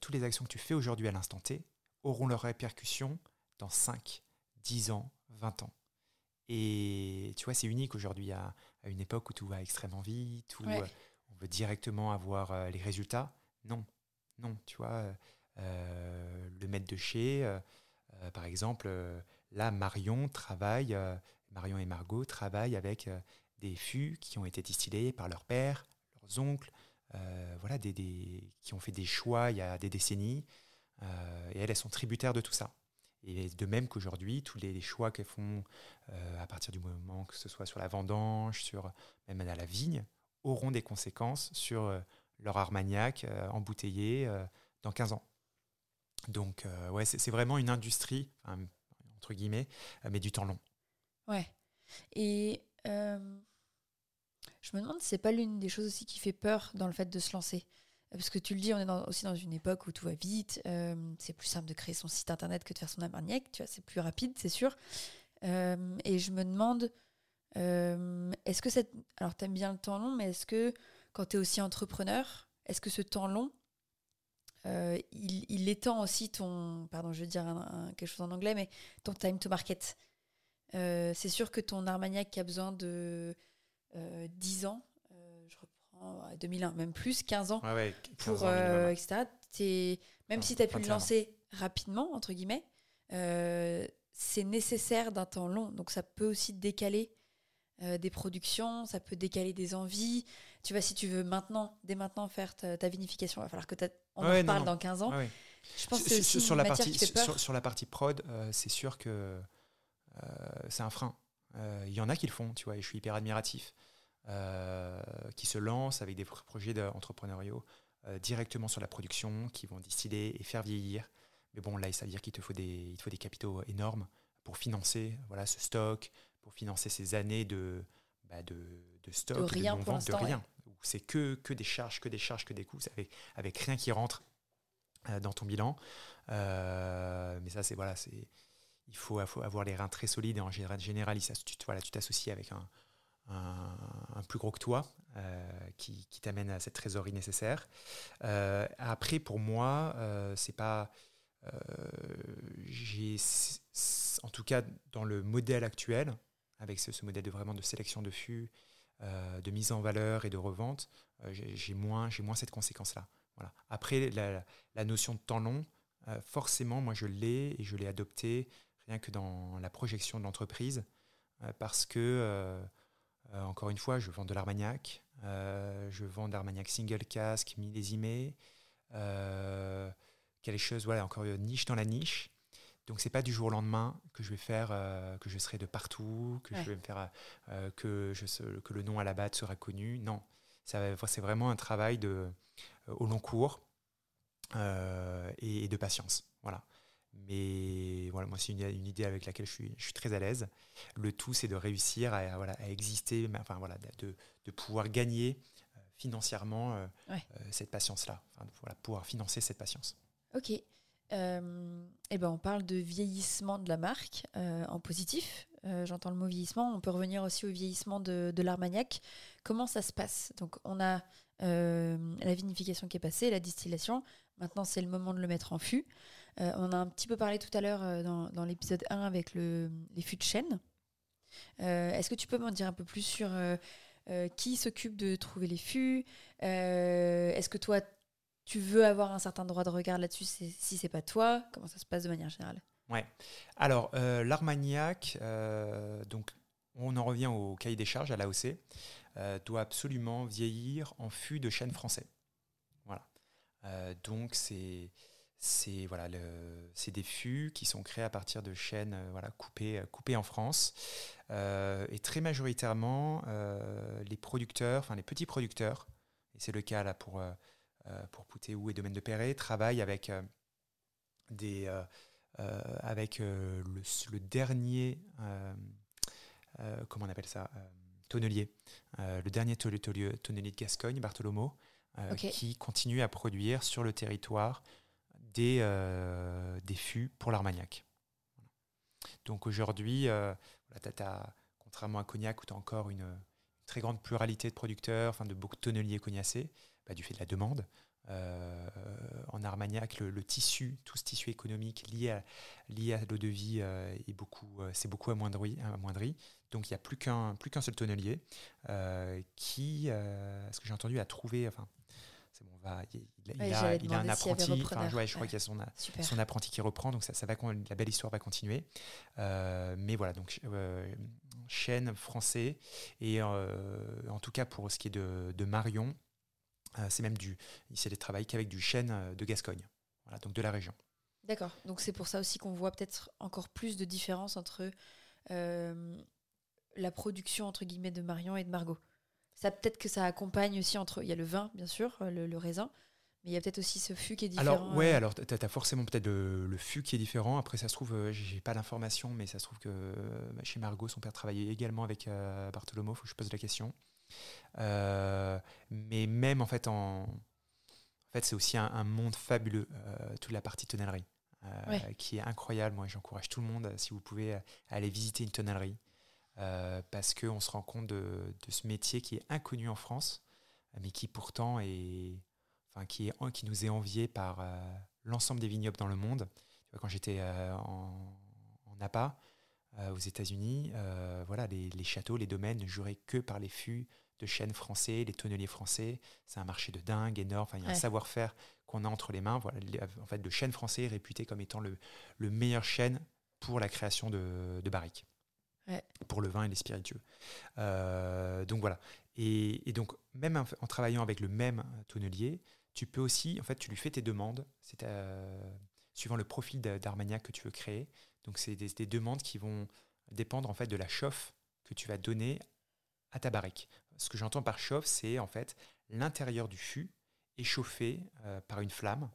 toutes les actions que tu fais aujourd'hui à l'instant T auront leurs répercussions dans 5, 10 ans, 20 ans. Et tu vois, c'est unique aujourd'hui à, une époque où tout va extrêmement vite, où euh, on veut directement avoir euh, les résultats. Non, non, tu vois, euh, le maître de chez, par exemple, là, Marion travaille, Marion et Margot travaillent avec des fûts qui ont été distillés par leur père, leurs oncles, voilà, des, des, qui ont fait des choix il y a des décennies, et elles, elles sont tributaires de tout ça. Et de même qu'aujourd'hui, tous les, choix qu'elles font euh, à partir du moment que ce soit sur la vendange, sur même à la vigne, auront des conséquences sur euh, leur armagnac euh, embouteillé dans 15 ans. Donc, ouais, c'est vraiment une industrie, entre guillemets, mais du temps long. Ouais. Et je me demande si c'est pas l'une des choses aussi qui fait peur dans le fait de se lancer. Parce que tu le dis, on est aussi dans une époque où tout va vite. Euh, c'est plus simple de créer son site internet que de faire son armagnac. Tu vois, c'est plus rapide, c'est sûr. Euh, et je me demande, euh, est-ce que cette. Alors, tu aimes bien le temps long, mais est-ce que quand tu es aussi entrepreneur, est-ce que ce temps long, il, il, étend aussi ton. Pardon, je veux dire quelque chose en anglais, mais ton time to market? C'est sûr que ton armagnac qui a besoin de 10 ans 2001, même plus, 15 ans, pour, euh, etc. même si tu as pu le lancer rapidement, entre guillemets, euh, c'est nécessaire d'un temps long. Donc ça peut aussi décaler euh, des productions, ça peut décaler des envies. Tu vois, si tu veux maintenant, dès maintenant faire ta, vinification, il va falloir que on en parle dans 15 ans. Je pense que sur, sur la partie, sur, sur, la partie prod, c'est sûr que c'est un frein. Il y en a qui le font, tu vois, et je suis hyper admiratif. Euh, qui se lancent avec des projets entrepreneuriaux euh, directement sur la production, qui vont distiller et faire vieillir. Mais bon, là, ça veut dire qu'il te faut des, il faut des capitaux énormes pour financer voilà, ce stock, pour financer ces années de, bah, de, de, stock, de, rien de vente de rien. C'est que, que des charges, que des charges, que des coûts, avec, avec rien qui rentre dans ton bilan. mais ça, c'est voilà, c'est il faut, avoir les reins très solides et en général, tu t'associes avec un, un, plus gros que toi qui, qui t'amène à cette trésorerie nécessaire. après, pour moi, c'est pas j'ai en tout cas dans le modèle actuel, avec ce, modèle de vraiment de sélection de fûts, euh, de mise en valeur et de revente, euh, j'ai moins, moins cette conséquence-là. Voilà. Après, la, notion de temps long, euh, forcément, moi je l'ai et je l'ai adopté rien que dans la projection de l'entreprise, parce que, encore une fois, je vends de l'Armagnac, je vends de l'Armagnac single casque, millésimé, quelque chose, voilà, encore une niche dans la niche. Donc c'est pas du jour au lendemain que je vais faire, euh, que je serai de partout, que je vais me faire, euh, que, je, que le nom à la batte sera connu. Non, c'est vraiment un travail de, euh, au long cours et, de patience. Voilà. Mais voilà, moi c'est une, une, idée avec laquelle je suis, je suis très à l'aise. Le tout c'est de réussir à, voilà, à exister, enfin voilà, de, de pouvoir gagner financièrement cette patience-là, enfin, voilà, pouvoir financer cette patience. Ok. Euh, eh ben on parle de vieillissement de la marque euh, en positif. Euh, j'entends le mot vieillissement. On peut revenir aussi au vieillissement de, de l'Armagnac. Comment ça se passe? Donc, on a la vinification qui est passée, la distillation. Maintenant, c'est le moment de le mettre en fût. On a un petit peu parlé tout à l'heure dans, dans l'épisode 1 avec le, les fûts de chêne. Est-ce que tu peux m'en dire un peu plus sur qui s'occupe de trouver les fûts? Est-ce que toi, tu veux avoir un certain droit de regard là-dessus si c'est pas toi? Comment ça se passe de manière générale? Ouais. Alors, euh, l'Armagnac, euh, donc on en revient au cahier des charges à l'AOC, euh, doit absolument vieillir en fût de chêne français. Voilà. donc, c'est c'est voilà, des fûts qui sont créés à partir de chênes voilà, coupés, coupés en France. et très majoritairement, les producteurs, enfin les petits producteurs, et c'est le cas là pour euh, pour Poutéou et Domaine de Perret, travaille avec, euh, des, euh, avec le, dernier, comment on appelle ça tonnelier, le dernier tonnelier, tonnelier de Gascogne, Bartholomew, qui continue à produire sur le territoire des, des fûts pour l'Armagnac. Donc aujourd'hui, contrairement à Cognac où tu as encore une, très grande pluralité de producteurs, enfin de tonneliers cognacés, bah, du fait de la demande. Euh, en Armagnac, le, tissu, tout ce tissu économique lié à, l'eau de vie euh, est beaucoup, euh, c'est beaucoup amoindri. Donc il n'y a plus qu'un seul tonnelier qui, ce que j'ai entendu, a trouvé, c'est bon, va, il, il, a, il a, un apprenti, enfin, je crois qu'il y a son, son, apprenti qui reprend, donc ça, ça va, la belle histoire va continuer. mais voilà, donc chaîne français et en tout cas pour ce qui est de, de Marion. Euh, c'est même du, il des travail qu'avec du chêne euh, de Gascogne, voilà, donc de la région. D'accord. Donc c'est pour ça aussi qu'on voit peut-être encore plus de différence entre euh, la production entre guillemets de Marion et de Margot. Ça peut-être que ça accompagne aussi entre. Il y a le vin, bien sûr, le, raisin, mais il y a peut-être aussi ce fût qui est différent. Alors ouais, alors tu as, forcément peut-être le, fût qui est différent. Après ça se trouve, j'ai pas l'information, mais ça se trouve que bah, chez Margot, son père travaillait également avec Bartholomew. Faut que je pose la question. Euh, mais même en fait, en, en fait c'est aussi un, monde fabuleux, euh, toute la partie tonnellerie. Euh, qui est incroyable. Moi, j'encourage tout le monde, si vous pouvez, aller visiter une tonnellerie, parce qu'on se rend compte de, de, ce métier qui est inconnu en France, mais qui pourtant est, enfin, qui, est, qui nous est envié par l'ensemble des vignobles dans le monde. Tu vois, quand j'étais en, en Napa, aux États-Unis, voilà, les, les, châteaux, les domaines ne juraient que par les fûts de chênes français, les tonneliers français. C'est un marché de dingue, énorme. Enfin, il y a un savoir-faire qu'on a entre les mains. Voilà, en fait, le chêne français est réputé comme étant le, le meilleur chêne pour la création de, de barriques. Pour le vin et les spiritueux. Euh, donc voilà. Et, donc, même en, travaillant avec le même tonnelier, tu peux aussi, en fait, tu lui fais tes demandes, c'est euh, suivant le profil d'Armagnac que tu veux créer. Donc, c'est des, des, demandes qui vont dépendre en fait de la chauffe que tu vas donner à ta barrique ce que j'entends par chauffe, c'est en fait l'intérieur du fût est chauffé euh, par une flamme.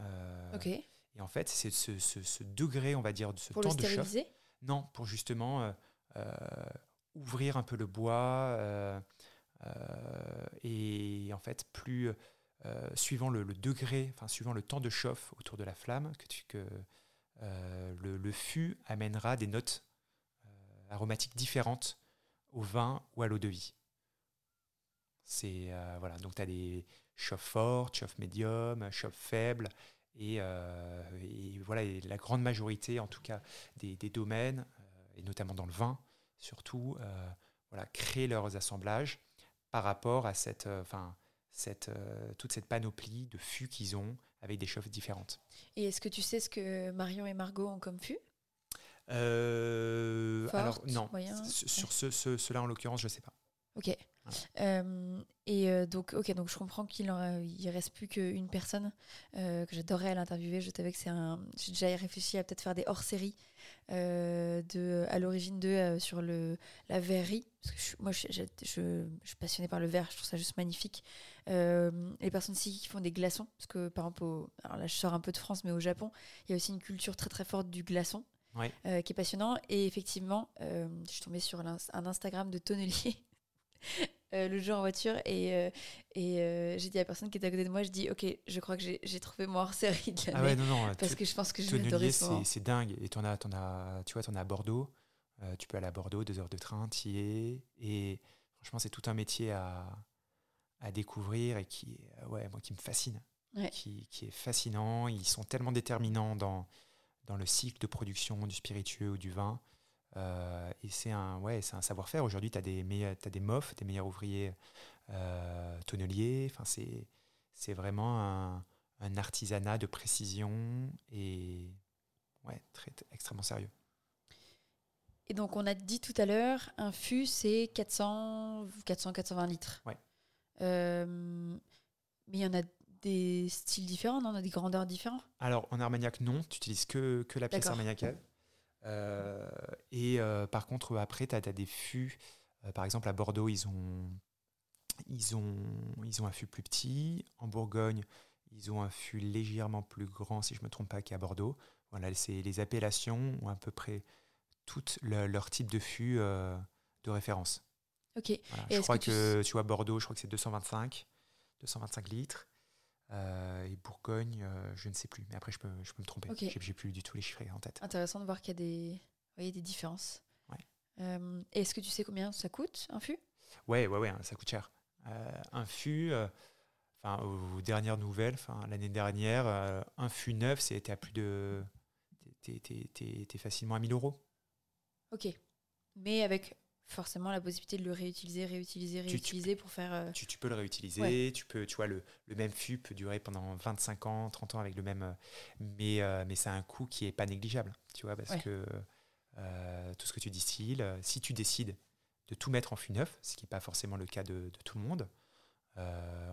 Euh, ok. Et en fait, c'est ce, degré, on va dire, de ce temps de chauffe. Non, pour justement euh, ouvrir un peu le bois et en fait plus suivant le, degré, enfin suivant le temps de chauffe autour de la flamme, que, le, fût amènera des notes aromatiques différentes au vin ou à l'eau de vie. C'est voilà, donc tu as des chauffes fortes, chauffes médium, chauffes faibles, et, voilà, et la grande majorité, en tout cas, des, des domaines, et notamment dans le vin, surtout, voilà, créent leurs assemblages par rapport à cette, enfin, cette, toute cette panoplie de fûts qu'ils ont avec des chauffes différentes. Et est-ce que tu sais ce que Marion et Margot ont comme fût euh, alors non, sur ce, cela en l'occurrence, je ne sais pas. Ok. Euh, et euh, donc, ok, donc je comprends qu'il ne reste plus qu'une personne que j'adorerais l'interviewer. Je savais que c'est un. J'ai déjà réfléchi à peut-être faire des hors-séries de à l'origine de sur le la verrerie. Parce que moi, je, je, je, suis passionnée par le verre. Je trouve ça juste magnifique. les personnes ici qui font des glaçons, parce que par exemple, alors là, je sors un peu de France, mais au Japon, il y a aussi une culture très très forte du glaçon. Euh, qui est passionnant. Et effectivement, euh, je suis tombée sur un, Instagram de tonnelier euh, le jour en voiture et, et j'ai dit à la personne qui était à côté de moi, je dis ok, je crois que j'ai trouvé mon hors-série de l'année. Ah ouais, non, non, parce que je pense que je vais adorer C'est dingue. Et en as, as, tu vois, en as à Bordeaux. tu peux aller à Bordeaux, deux heures de train, tu y es. Et franchement, c'est tout un métier à, à découvrir et qui, ouais, moi, qui me fascine. Qui, qui, est fascinant. Ils sont tellement déterminants dans, dans le cycle de production du spiritueux ou du vin. Euh, et c'est un, ouais, un savoir-faire. Aujourd'hui, tu as des, as des MOF, des meilleurs ouvriers euh, tonneliers. Enfin, c'est, vraiment un, un, artisanat de précision et ouais, très, extrêmement sérieux. Et donc, on a dit tout à l'heure, un fût, c'est 400, 480 litres. Ouais. Euh, mais il y en a des styles différents, on a des grandeurs différentes? Alors, en Armagnac, non. Tu n'utilises que, que la pièce armagnacaise. Euh, et euh, par contre, après, tu as, des fûts. Euh, par exemple, à Bordeaux, ils ont, ils, ont, ils ont un fût plus petit. En Bourgogne, ils ont un fût légèrement plus grand, si je ne me trompe pas, qu'à Bordeaux. Voilà, les appellations ont à peu près tout leur type de fût de référence. Ok. je crois que, tu... vois, Bordeaux, je crois que c'est 225, 225 litres. Euh, et Bourgogne, euh, je ne sais plus. Mais après, je peux, je peux me tromper. J'ai plus du tout les chiffres en tête. Intéressant de voir qu'il y a des, voyez, des différences. Ouais. Euh, Est-ce que tu sais combien ça coûte, un fût? Ouais, ouais, ouais, ça coûte cher. un fût, enfin, aux dernières nouvelles, enfin, l'année dernière, un fût neuf, c'était à plus de. T'es facilement à 1000 euros. Ok. Mais avec forcément la possibilité de le réutiliser, réutiliser, réutiliser pour faire. Euh, tu, peux le réutiliser, tu peux, tu vois, le, le, même fût peut durer pendant 25 ans, 30 ans avec le même. Euh, mais, euh, mais c'est un coût qui est pas négligeable, tu vois, parce que tout ce que tu distilles, si tu décides de tout mettre en fût neuf, ce qui n'est pas forcément le cas de, tout le monde.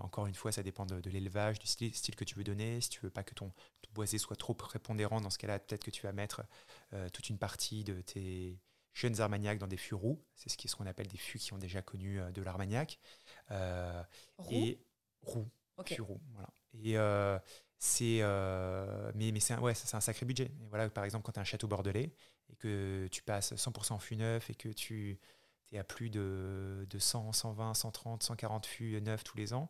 encore une fois, ça dépend de, l'élevage, du style, style, que tu veux donner. Si tu veux pas que ton, ton boisé soit trop prépondérant, dans ce cas-là, peut-être que tu vas mettre toute une partie de tes, jeunes armagnacs dans des fûts roux. C'est ce qu'on appelle des fûts qui ont déjà connu euh, de l'armagnac. Euh, et roux, okay. roux, voilà. Et euh, c'est mais, mais c'est un, ouais, un sacré budget. Et voilà, par exemple, quand tu as un château bordelais et que tu passes 100% en fût neuf et que tu es à plus de, de 100, 120, 130, 140 fûts neufs tous les ans,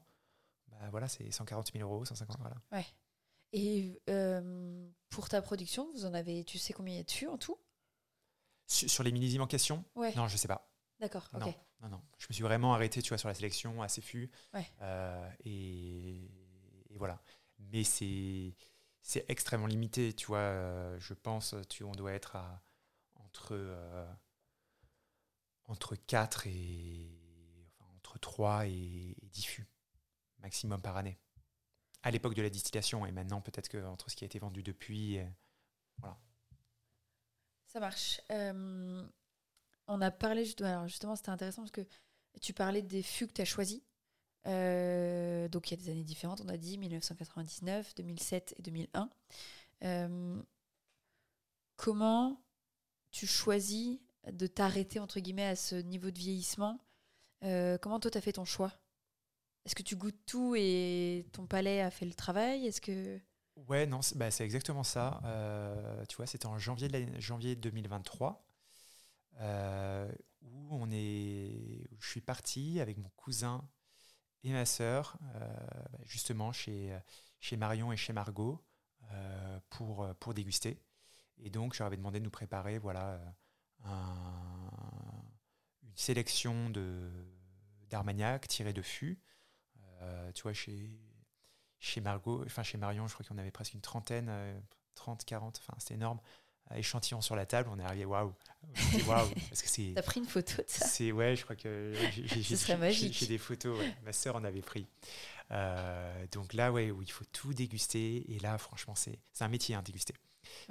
bah voilà, c'est 140 000 euros, 150 voilà. Ouais. Et pour ta production, vous en avez, tu sais combien il y a de fûts en tout? Sur, les millésimes en question Non, je sais pas. D'accord, ok. Non, non, Je me suis vraiment arrêté, tu vois, sur la sélection assez fûts. Euh, et, voilà. Mais c'est c'est extrêmement limité, tu vois. Euh, je pense, tu on doit être à entre euh, entre 4 et enfin, entre 3 et, 10 fûts maximum par année. À l'époque de la distillation et maintenant peut-être que entre ce qui a été vendu depuis, voilà. Ça marche. Euh, on a parlé, justement, c'était intéressant parce que tu parlais des fûts que tu as choisis. Euh, donc il y a des années différentes, on a dit 1999, 2007 et 2001. Euh, comment tu choisis de t'arrêter entre guillemets à ce niveau de vieillissement? Comment toi tu as fait ton choix? Est-ce que tu goûtes tout et ton palais a fait le travail? Est-ce que Ouais, non, c'est bah, exactement ça. Euh, tu vois, c'était en janvier, de janvier 2023 euh, où on est, je suis parti avec mon cousin et ma sœur, bah, justement, chez, chez Marion et chez Margot, pour, pour déguster. Et donc, je leur avais demandé de nous préparer voilà, une sélection d'Armagnac tiré de fût. tu vois, chez, chez Margot, enfin chez Marion, je crois qu'on avait presque une trentaine, 30, 40, enfin c'était énorme. Échantillon sur la table, on est arrivé, waouh, waouh, parce que c'est. T'as pris une photo de ça C'est ouais, je crois que j'ai des photos. Ma sœur en avait pris. Euh, donc là, ouais, où il faut tout déguster. Et là, franchement, c'est un métier, hein, déguster.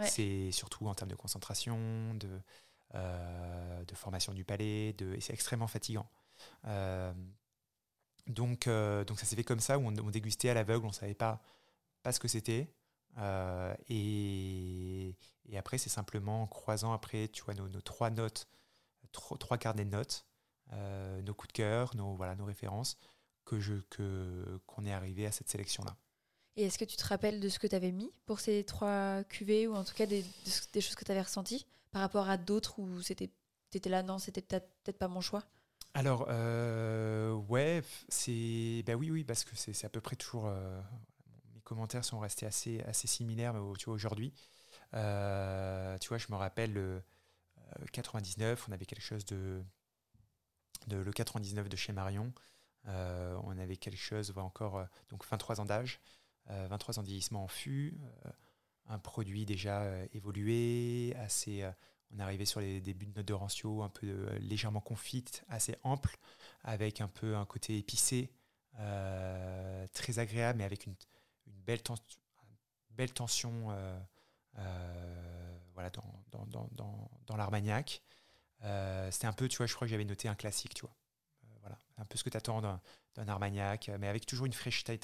C'est surtout en termes de concentration, de, euh, de formation du palais, de, et c'est extrêmement fatigant. Euh, donc, donc ça s'est fait comme ça, où on, dégustait à l'aveugle, on ne savait pas, pas ce que c'était. Euh, et, et, après, c'est simplement en croisant après, tu vois, nos, trois notes, trois, trois, carnets de notes, euh, nos coups de cœur, nos, voilà, nos références, que je, que, qu'on est arrivé à cette sélection-là. Et est-ce que tu te rappelles de ce que tu avais mis pour ces trois cuvées, ou en tout cas des, des choses que tu avais ressenties par rapport à d'autres où c'était, tu étais là, non, c'était peut-être pas mon choix? Alors, euh, ouais, c'est. Ben oui, oui, parce que c'est, à peu près toujours commentaires sont restés assez, assez similaires tu vois, aujourd'hui. Euh, tu vois, je me rappelle le 99, euh, on avait quelque chose de, de le 99 de chez Marion. Euh, on avait quelque chose, encore, donc 23 ans d'âge, 23 ans de vieillissement en fût, un produit déjà évolué, assez, on arrivé sur les débuts de notes de rancio un peu légèrement confite, assez ample, avec un peu un côté épicé, très agréable, mais avec une, belle, tension euh, euh, dans, l'Armagnac. Euh, c'était un peu, tu vois, je crois que j'avais noté un classique, tu vois. voilà, un peu ce que tu attends d'un Armagnac, mais avec toujours une fraîcheur.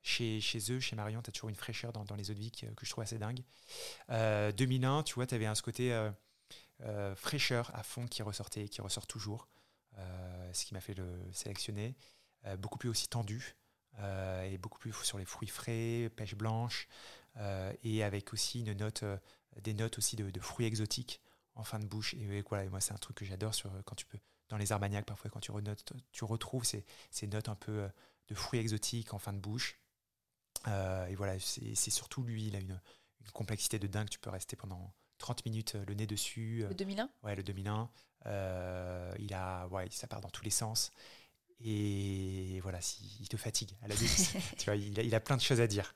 Chez, eux, chez Marion, tu as toujours une fraîcheur dans, les eaux de que, je trouve assez dingue. 2001, tu vois, tu avais un, ce côté fraîcheur à fond qui ressortait, qui ressort toujours, ce qui m'a fait le sélectionner. beaucoup plus aussi tendu. Euh, et beaucoup plus sur les fruits frais, pêche blanche, euh, et avec aussi une note, euh, des notes aussi de, fruits exotiques en fin de bouche. Et, moi, c'est un truc que j'adore sur quand tu peux dans les armagnacs parfois quand tu, renotes, tu retrouves ces, ces, notes un peu de fruits exotiques en fin de bouche. et voilà, c'est surtout lui, il a une, une, complexité de dingue. Tu peux rester pendant 30 minutes le nez dessus. Le 2001 Ouais, le 2001. il a, ouais, ça part dans tous les sens. Et voilà, il te fatigue à la tu vois, il a, plein de choses à dire.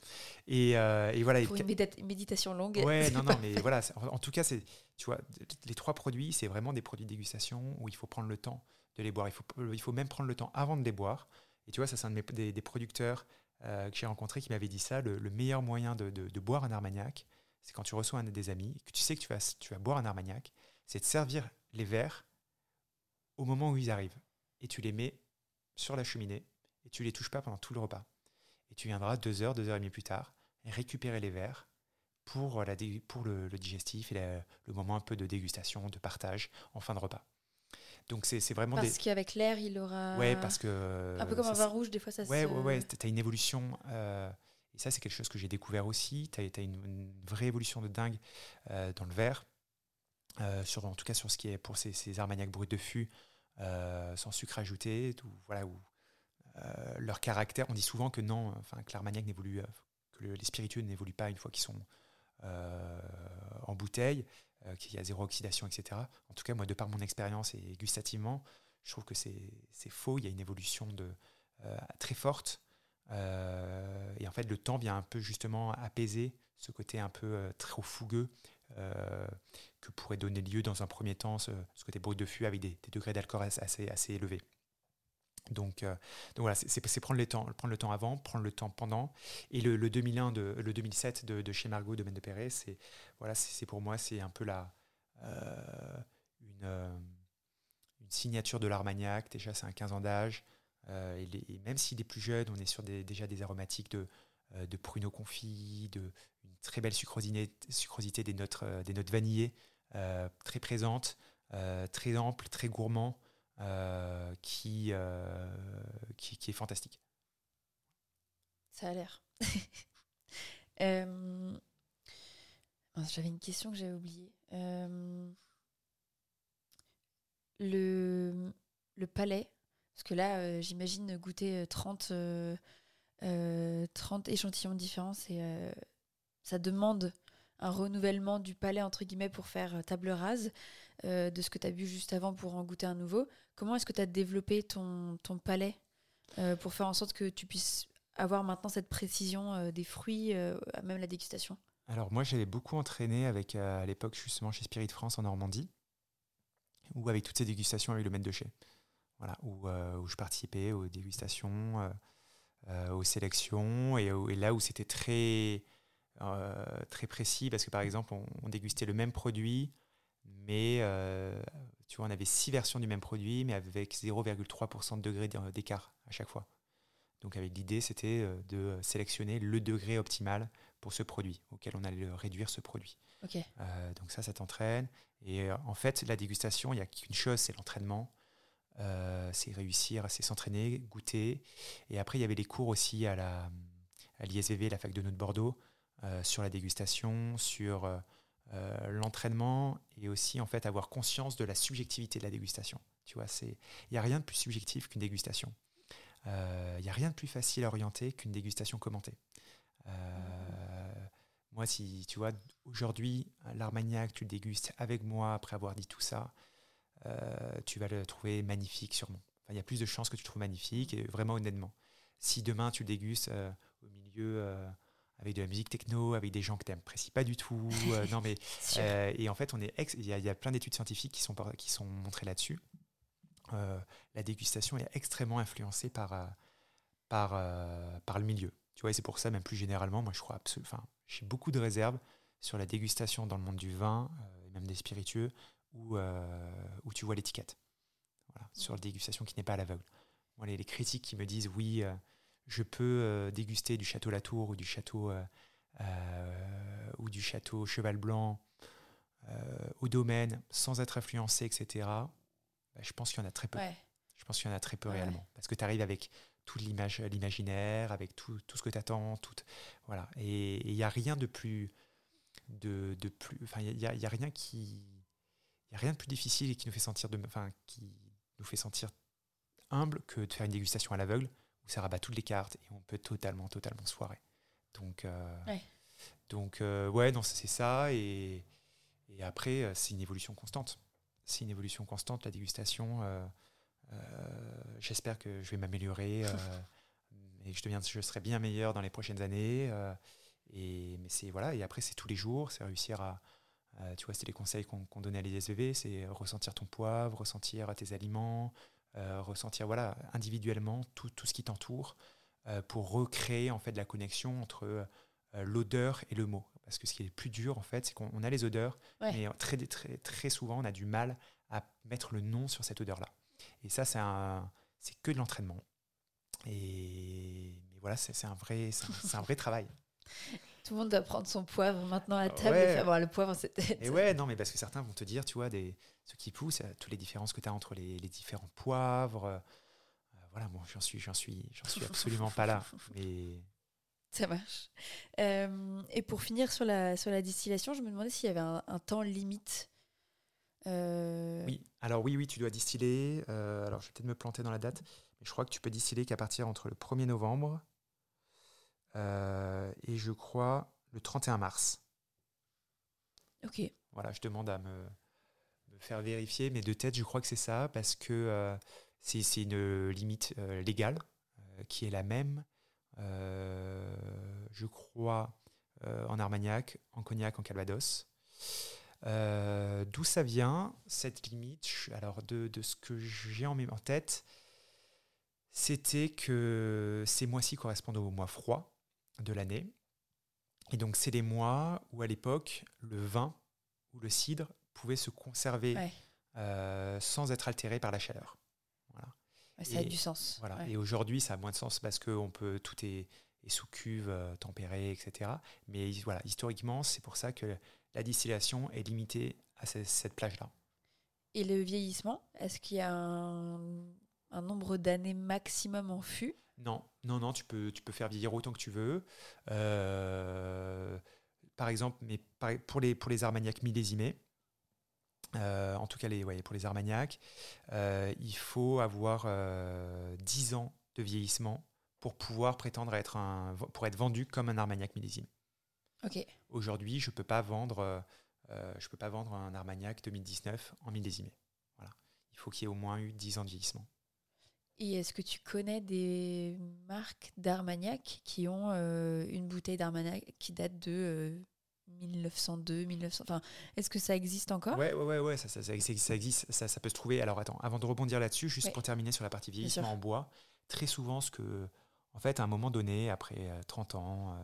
Et, euh, et voilà. Pour une méditation longue. Ouais, non, non, mais voilà. En, tout cas, c'est, tu vois, les trois produits, c'est vraiment des produits de dégustation où il faut prendre le temps de les boire. Il faut, il faut même prendre le temps avant de les boire. Et tu vois, ça, c'est un des, producteurs euh, que j'ai rencontré qui m'avait dit ça. Le, meilleur moyen de, de, boire un Armagnac, c'est quand tu reçois un des amis, que tu sais que tu vas, tu vas boire un Armagnac, c'est de servir les verres au moment où ils arrivent. Et tu les mets sur la cheminée et tu les touches pas pendant tout le repas. Et tu viendras deux heures, deux heures et demie plus tard récupérer les verres pour, la pour le, digestif et le moment un peu de dégustation, de partage en fin de repas. Donc c'est vraiment parce qu'avec l'air, il aura. Ouais, parce que. Un peu comme un vin rouge, des fois ça ouais, se. Ouais, ouais, tu as une évolution. Euh, et ça, c'est quelque chose que j'ai découvert aussi. Tu as, une, vraie évolution de dingue euh, dans le verre. Euh, en tout cas, sur ce qui est pour ces, ces armagnacs bruts de fût, euh, sans sucre ajouté, voilà, leur caractère, on dit souvent que non, enfin que l'armagnac n'évolue, que les spiritueux n'évoluent pas une fois qu'ils sont en bouteille, qu'il y a zéro oxydation, etc. En tout cas, moi, de par mon expérience et gustativement, je trouve que c'est faux. Il y a une évolution de, très forte. Et en fait, le temps vient un peu justement apaiser ce côté un peu trop fougueux euh, que pourrait donner lieu dans un premier temps ce, côté brut de fût avec des, degrés d'alcool assez, élevés. Donc, euh, voilà, c'est prendre le temps, prendre le temps avant, prendre le temps pendant. Et le, 2001, de, le 2007 de, chez Margot, Domaine de Perret, c'est voilà, c'est pour moi c'est un peu la euh, une, une, signature de l'Armagnac. Déjà, c'est un 15 ans d'âge. Et, même s'il est plus jeune, on est sur des, déjà des aromatiques de, de pruneaux confits, de, très belle sucrosité, des, notes, euh, des notes vanillées, euh, très présentes, euh, très ample, très gourmand, qui, qui, qui, est fantastique. Ça a l'air. J'avais une question que j'avais oubliée. le, le palais, Parce que là, euh, j'imagine goûter 30, 30 échantillons différents, ça demande un renouvellement du palais, entre guillemets, pour faire table rase de ce que tu as bu juste avant pour en goûter un nouveau. Comment est-ce que tu as développé ton, ton palais pour faire en sorte que tu puisses avoir maintenant cette précision des fruits, même la dégustation? Alors moi j'avais beaucoup entraîné avec à l'époque justement chez Spirit France en Normandie, ou avec toutes ces dégustations avec le maître de chez. Voilà, où, euh, où je participais aux dégustations, euh, euh, aux sélections, et, là où c'était très, très précis, parce que par exemple, on, dégustait le même produit, mais tu vois, on avait six versions du même produit, mais avec 0,3% de degré d'écart à chaque fois. Donc avec l'idée, c'était de sélectionner le degré optimal pour ce produit, auquel on allait réduire ce produit. donc ça, ça t'entraîne. Et en fait, la dégustation, il n'y a qu'une chose, c'est l'entraînement. Euh, c'est réussir, c'est s'entraîner, goûter. Et après, il y avait les cours aussi à la à l'ISVV, la fac de de Bordeaux, euh, sur la dégustation, sur l'entraînement et aussi en fait avoir conscience de la subjectivité de la dégustation. Tu vois, c'est il n'y a rien de plus subjectif qu'une dégustation. Il n'y a rien de plus facile à orienter qu'une dégustation commentée. Moi, si tu vois, aujourd'hui, l'Armagnac, tu le dégustes avec moi après avoir dit tout ça, euh, tu vas le trouver magnifique sûrement. il y a plus de chances que tu le trouves magnifique, et vraiment honnêtement. Si demain tu le dégustes euh, au milieu euh, avec de la musique techno, avec des gens que tu n'apprécies pas du tout, non mais et en fait, on est il y, a plein d'études scientifiques qui sont qui sont montrées là-dessus. la dégustation est extrêmement influencée par par par le milieu. Tu vois, c'est pour ça, même plus généralement, moi je crois absolument, j'ai beaucoup de réserves sur la dégustation dans le monde du vin, euh, et même des spiritueux, où, euh, où tu vois l'étiquette. Voilà, sur la dégustation qui n'est pas à l'aveugle. Les, critiques qui me disent oui, euh, je peux déguster du château Latour ou du château ou du château Cheval Blanc au domaine sans être influencé, etc. Bah, je pense qu'il y en a très peu. Je pense qu'il y en a très peu réellement. Parce que tu arrives avec tout l'imaginaire, avec tout, tout, ce que tu attends. Tout, voilà. Et il n'y a rien de plus. De, de plus enfin, il n'y a, y a, rien qui. Il a rien de plus difficile et qui nous fait sentir de, enfin, qui nous fait sentir humble que de faire une dégustation à l'aveugle où ça rabat toutes les cartes et on peut totalement, totalement se foirer. Donc, euh, ouais. donc euh, ouais, non, c'est ça. Et, et après, euh, c'est une évolution constante. C'est une évolution constante, la dégustation. Euh, j'espère que je vais m'améliorer et que je, deviens, je serai bien meilleur dans les prochaines années. Et, mais c'est voilà, et après, c'est tous les jours, c'est réussir à. Tu vois, c'était les conseils qu'on donnait à l'ISVV, c'est ressentir ton poivre, ressentir tes aliments, ressentir voilà, individuellement tout, tout ce qui t'entoure pour recréer en fait la connexion entre l'odeur et le mot. Parce que ce qui est le plus dur, en fait, c'est qu'on a les odeurs, mais très, très, très souvent, on a du mal à mettre le nom sur cette odeur-là. Et ça, c'est, c'est que de l'entraînement. Et mais voilà, c'est, un, vrai, c'est un, vrai travail. Tout le monde doit prendre son poivre maintenant à table et faire le poivre tête. Et ouais, non, mais parce que certains vont te dire, tu vois, des, ceux qui poussent, euh, toutes les différences que tu as entre les, les différents poivres. Euh, voilà, bon, j'en suis, j'en suis, j'en suis absolument pas là. Mais... Ça marche. Euh, et pour finir sur la, sur la distillation, je me demandais s'il y avait un, un temps limite euh, oui, alors oui, oui, tu dois distiller. Euh, alors je vais peut-être me planter dans la date, mais je crois que tu peux distiller qu'à partir entre le 1er novembre euh, et je crois le 31 mars. Ok. Voilà, je demande à me, faire vérifier, mais de tête, je crois que c'est ça, parce que c'est une limite légale qui est la même, je crois, en Armagnac, en Cognac, en Calvados. Euh, d'où ça vient, cette limite? Alors, de, ce que j'ai en, en tête, c'était que ces mois-ci correspondent aux mois froids de l'année. Et donc, c'est les mois où, à l'époque, le vin ou le cidre pouvait se conserver euh, sans être altéré par la chaleur. Voilà. ça a du sens. Voilà. Et aujourd'hui, ça a moins de sens parce que on peut, tout est, sous cuve, euh, tempéré, etc. Mais voilà, historiquement, c'est pour ça que la distillation est limitée à cette plage-là. Et le vieillissement, est-ce qu'il y a un, nombre d'années maximum en fût? Non, non, non, tu peux, tu peux faire vieillir autant que tu veux. Euh, par exemple, mais pour les, pour les armagnacs millésimés, en tout cas les, pour les Armagnac, il faut avoir 10 ans de vieillissement pour pouvoir prétendre être un, pour être vendu comme un Armagnac millésime. Aujourd'hui, je peux pas vendre, je peux pas vendre un Armagnac 2019 en millésimé. Voilà. Il faut qu'il y ait au moins eu 10 ans de vieillissement. Et est-ce que tu connais des marques d'Armagnac qui ont euh, une bouteille d'Armagnac qui date de 1902, euh, 1900 Enfin, est-ce que ça existe encore? Ouais, ouais, ouais, ça, ça, ça, existe, ça, peut se trouver. Alors attends, avant de rebondir là-dessus, juste pour terminer sur la partie vieillissement en bois, très souvent, ce que, en fait, à un moment donné, après 30 euh, ans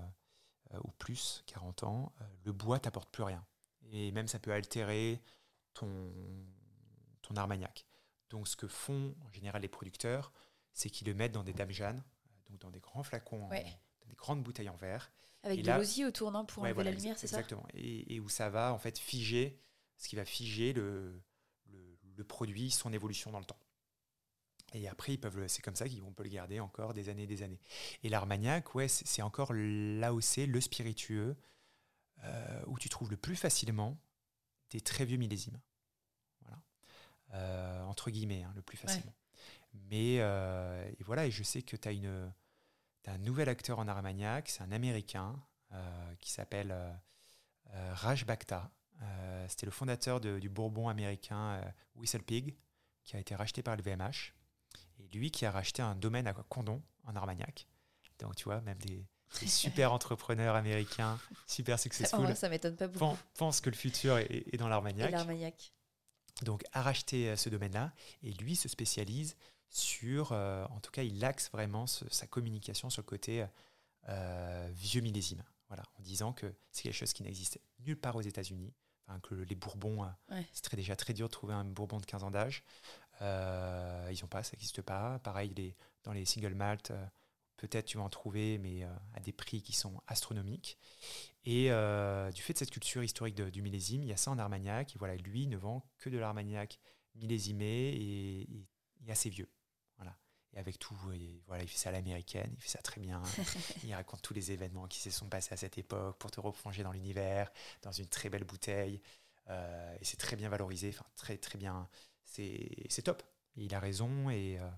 ou plus, 40 ans, le bois t'apporte plus rien. Et même ça peut altérer ton, ton Armagnac. Donc, ce que font en général les producteurs, c'est qu'ils le mettent dans des dames Jeanne, donc dans des grands flacons, dans des grandes bouteilles en verre. Avec de l'osier au tournant pour enlever la lumière, c'est ça? Exactement. Et, où ça va en fait figer, ce qui va figer le, le, produit, son évolution dans le temps. Et après, ils peuvent, c'est comme ça qu'on peut le garder encore des années et des années. Et l'Armagnac, ouais, c'est encore l'AOC, le spiritueux, euh, où tu trouves le plus facilement des très vieux millésimes. Euh, entre guillemets, hein, le plus facilement. Mais euh, et voilà, et je sais que tu as, une, un nouvel acteur en Armagnac, c'est un Américain euh, qui s'appelle Raj Bhakta. C'était le fondateur du Bourbon américain Whistle Pig, qui a été racheté par le VMH. Et lui qui a racheté un domaine à Condon, en Armagnac. Donc tu vois, même des, super entrepreneurs américains, super successful. ça m'étonne pas beaucoup. Pense que le futur est, dans l'Armagnac. L'Armagnac donc a racheté euh, ce domaine-là. Et lui se spécialise sur, euh, en tout cas il axe vraiment sa communication sur le côté euh, vieux millésime, voilà, en disant que c'est quelque chose qui n'existe nulle part aux États-Unis, enfin, que les Bourbons, c'est très, déjà très dur de trouver un Bourbon de 15 ans d'âge, ils n'ont pas, ça n'existe pas, pareil les, dans les single malt, peut-être tu vas en trouver, mais à des prix qui sont astronomiques. Et euh, du fait de cette culture historique du millésime, il y a ça en Armagnac. Et voilà, lui ne vend que de l'Armagnac millésimé et, assez vieux. Voilà. Et avec tout, voilà, il fait ça à l'américaine, il fait ça très bien. il raconte tous les événements qui se sont passés à cette époque pour te replonger dans l'univers, dans une très belle bouteille. Euh, et c'est très bien valorisé, enfin très très bien. C'est top. il a raison et euh,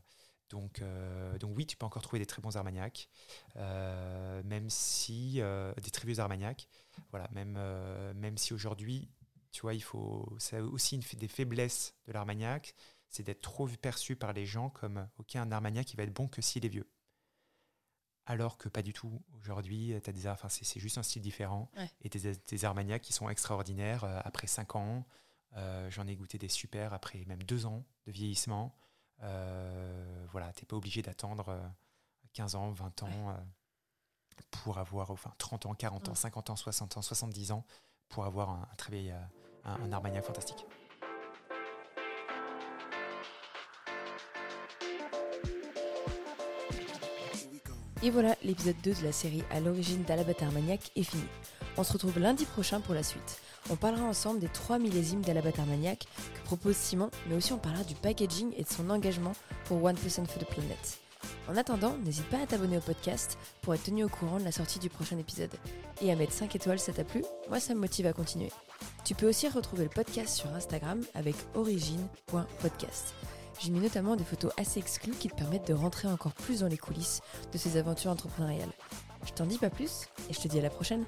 donc, euh, donc oui, tu peux encore trouver des très bons Armagnac, euh, même si euh, des très vieux Armagnac. Voilà, même même si aujourd'hui, tu vois, il faut, c'est aussi une des faiblesses de l'Armagnac, c'est d'être trop perçu par les gens comme ok un Armagnac qui va être bon que s'il est vieux. Alors que pas du tout. Aujourd'hui, des, enfin, c'est, juste un style différent. Et des, des Armagnacs qui sont extraordinaires après 5 ans. j'en ai goûté des super après même 2 ans de vieillissement. Euh, voilà, tu n'es pas obligé d'attendre 15 euh, ans, 20 ans euh, pour avoir, enfin 30 ans, 40 ans, 50 ans, 60 ans, 70 ans pour avoir un, très un, Armagnac fantastique. Et voilà, l'épisode 2 de la série à l'origine d'Alabat Armagnac est fini. On se retrouve lundi prochain pour la suite. On parlera ensemble des 3 millésimes d'Alabat Armagnac que propose Simon, mais aussi on parlera du packaging et de son engagement pour One Person for the Planet. En attendant, n'hésite pas à t'abonner au podcast pour être tenu au courant de la sortie du prochain épisode. Et à mettre 5 étoiles, ça t'a plu? Moi, ça me motive à continuer. Tu peux aussi retrouver le podcast sur Instagram avec origine.podcast. J'y mets notamment des photos assez exclues qui te permettent de rentrer encore plus dans les coulisses de ces aventures entrepreneuriales. Je t'en dis pas plus et je te dis à la prochaine.